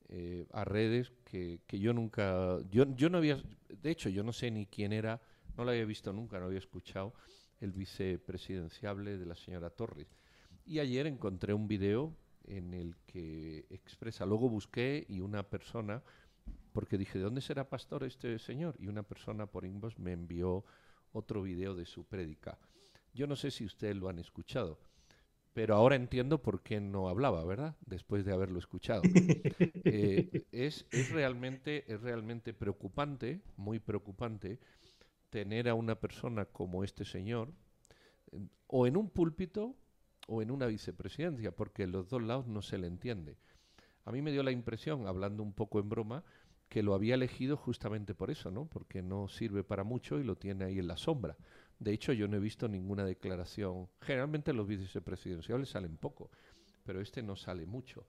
eh, a redes que, que, yo nunca, yo, yo no había, de hecho yo no sé ni quién era, no lo había visto nunca, no había escuchado el vicepresidenciable de la señora Torres. Y ayer encontré un video en el que expresa, luego busqué y una persona, porque dije, ¿de dónde será pastor este señor? Y una persona por inbox me envió otro video de su prédica. Yo no sé si ustedes lo han escuchado, pero ahora entiendo por qué no hablaba, ¿verdad? Después de haberlo escuchado. Eh, es, es, realmente, es realmente preocupante, muy preocupante, tener a una persona como este señor, o en un púlpito o en una vicepresidencia, porque los dos lados no se le entiende. A mí me dio la impresión, hablando un poco en broma, que lo había elegido justamente por eso, ¿no? Porque no sirve para mucho y lo tiene ahí en la sombra. De hecho, yo no he visto ninguna declaración. Generalmente los vicepresidenciales salen poco, pero este no sale mucho.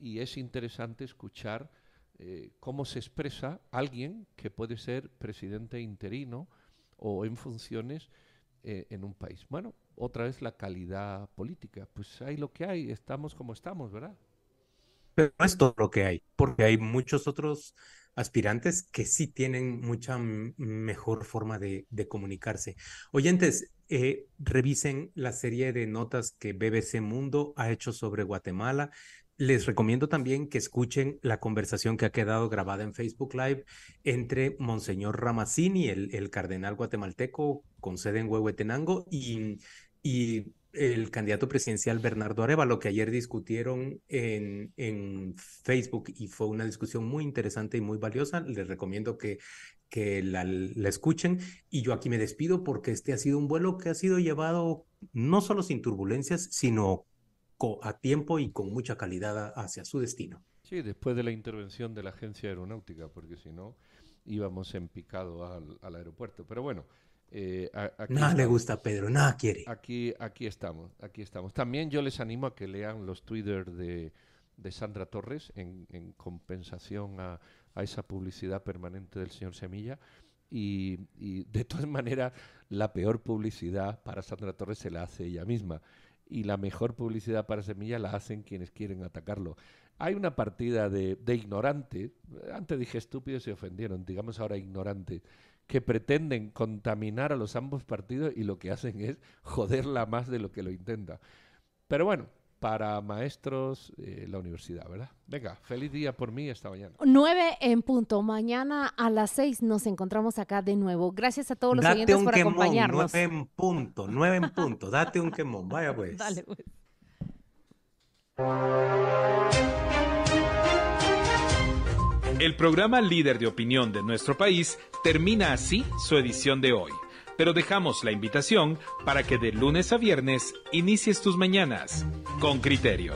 Y es interesante escuchar eh, cómo se expresa alguien que puede ser presidente interino o en funciones eh, en un país. Bueno, otra vez la calidad política. Pues hay lo que hay, estamos como estamos, ¿verdad? Pero no es todo lo que hay, porque hay muchos otros aspirantes que sí tienen mucha mejor forma de, comunicarse. Oyentes, eh, revisen la serie de notas que BBC Mundo ha hecho sobre Guatemala. Les recomiendo también que escuchen la conversación que ha quedado grabada en Facebook Live entre Monseñor Ramazzini, el, cardenal guatemalteco con sede en Huehuetenango, y el candidato presidencial Bernardo Arevalo, que ayer discutieron en, en Facebook y fue una discusión muy interesante y muy valiosa. Les recomiendo que, que la, escuchen. Y yo aquí me despido porque este ha sido un vuelo que ha sido llevado no solo sin turbulencias, sino a tiempo y con mucha calidad hacia su destino. Sí, después de la intervención de la agencia aeronáutica, porque si no íbamos en picado al aeropuerto. Pero bueno, eh, nada le gusta a Pedro, nada quiere. Aquí, aquí estamos, aquí estamos. También yo les animo a que lean los Twitter de, de Sandra Torres en, en compensación a, a, esa publicidad permanente del señor Semilla. Y, y, de todas maneras, la peor publicidad para Sandra Torres se la hace ella misma. Y la mejor publicidad para Semilla la hacen quienes quieren atacarlo. Hay una partida de, de ignorante, antes dije estúpidos y se ofendieron, digamos ahora ignorante, que pretenden contaminar a los ambos partidos y lo que hacen es joderla más de lo que lo intenta. Pero bueno, para maestros, eh, la universidad, ¿verdad? Venga, feliz día por mí esta mañana. Nueve en punto. Mañana a las seis nos encontramos acá de nuevo. Gracias a todos los Date por acompañarnos. Nueve en punto, nueve en punto. Date un quemón. Vaya pues. Dale pues. El programa líder de opinión de nuestro país termina así su edición de hoy, pero dejamos la invitación para que de lunes a viernes inicies tus mañanas con criterio.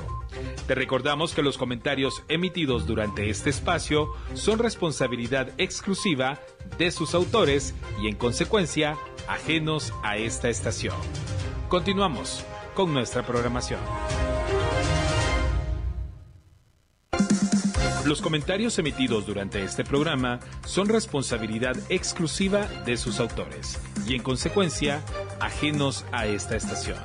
Te recordamos que los comentarios emitidos durante este espacio son responsabilidad exclusiva de sus autores y en consecuencia ajenos a esta estación. Continuamos con nuestra programación. Los comentarios emitidos durante este programa son responsabilidad exclusiva de sus autores y en consecuencia ajenos a esta estación.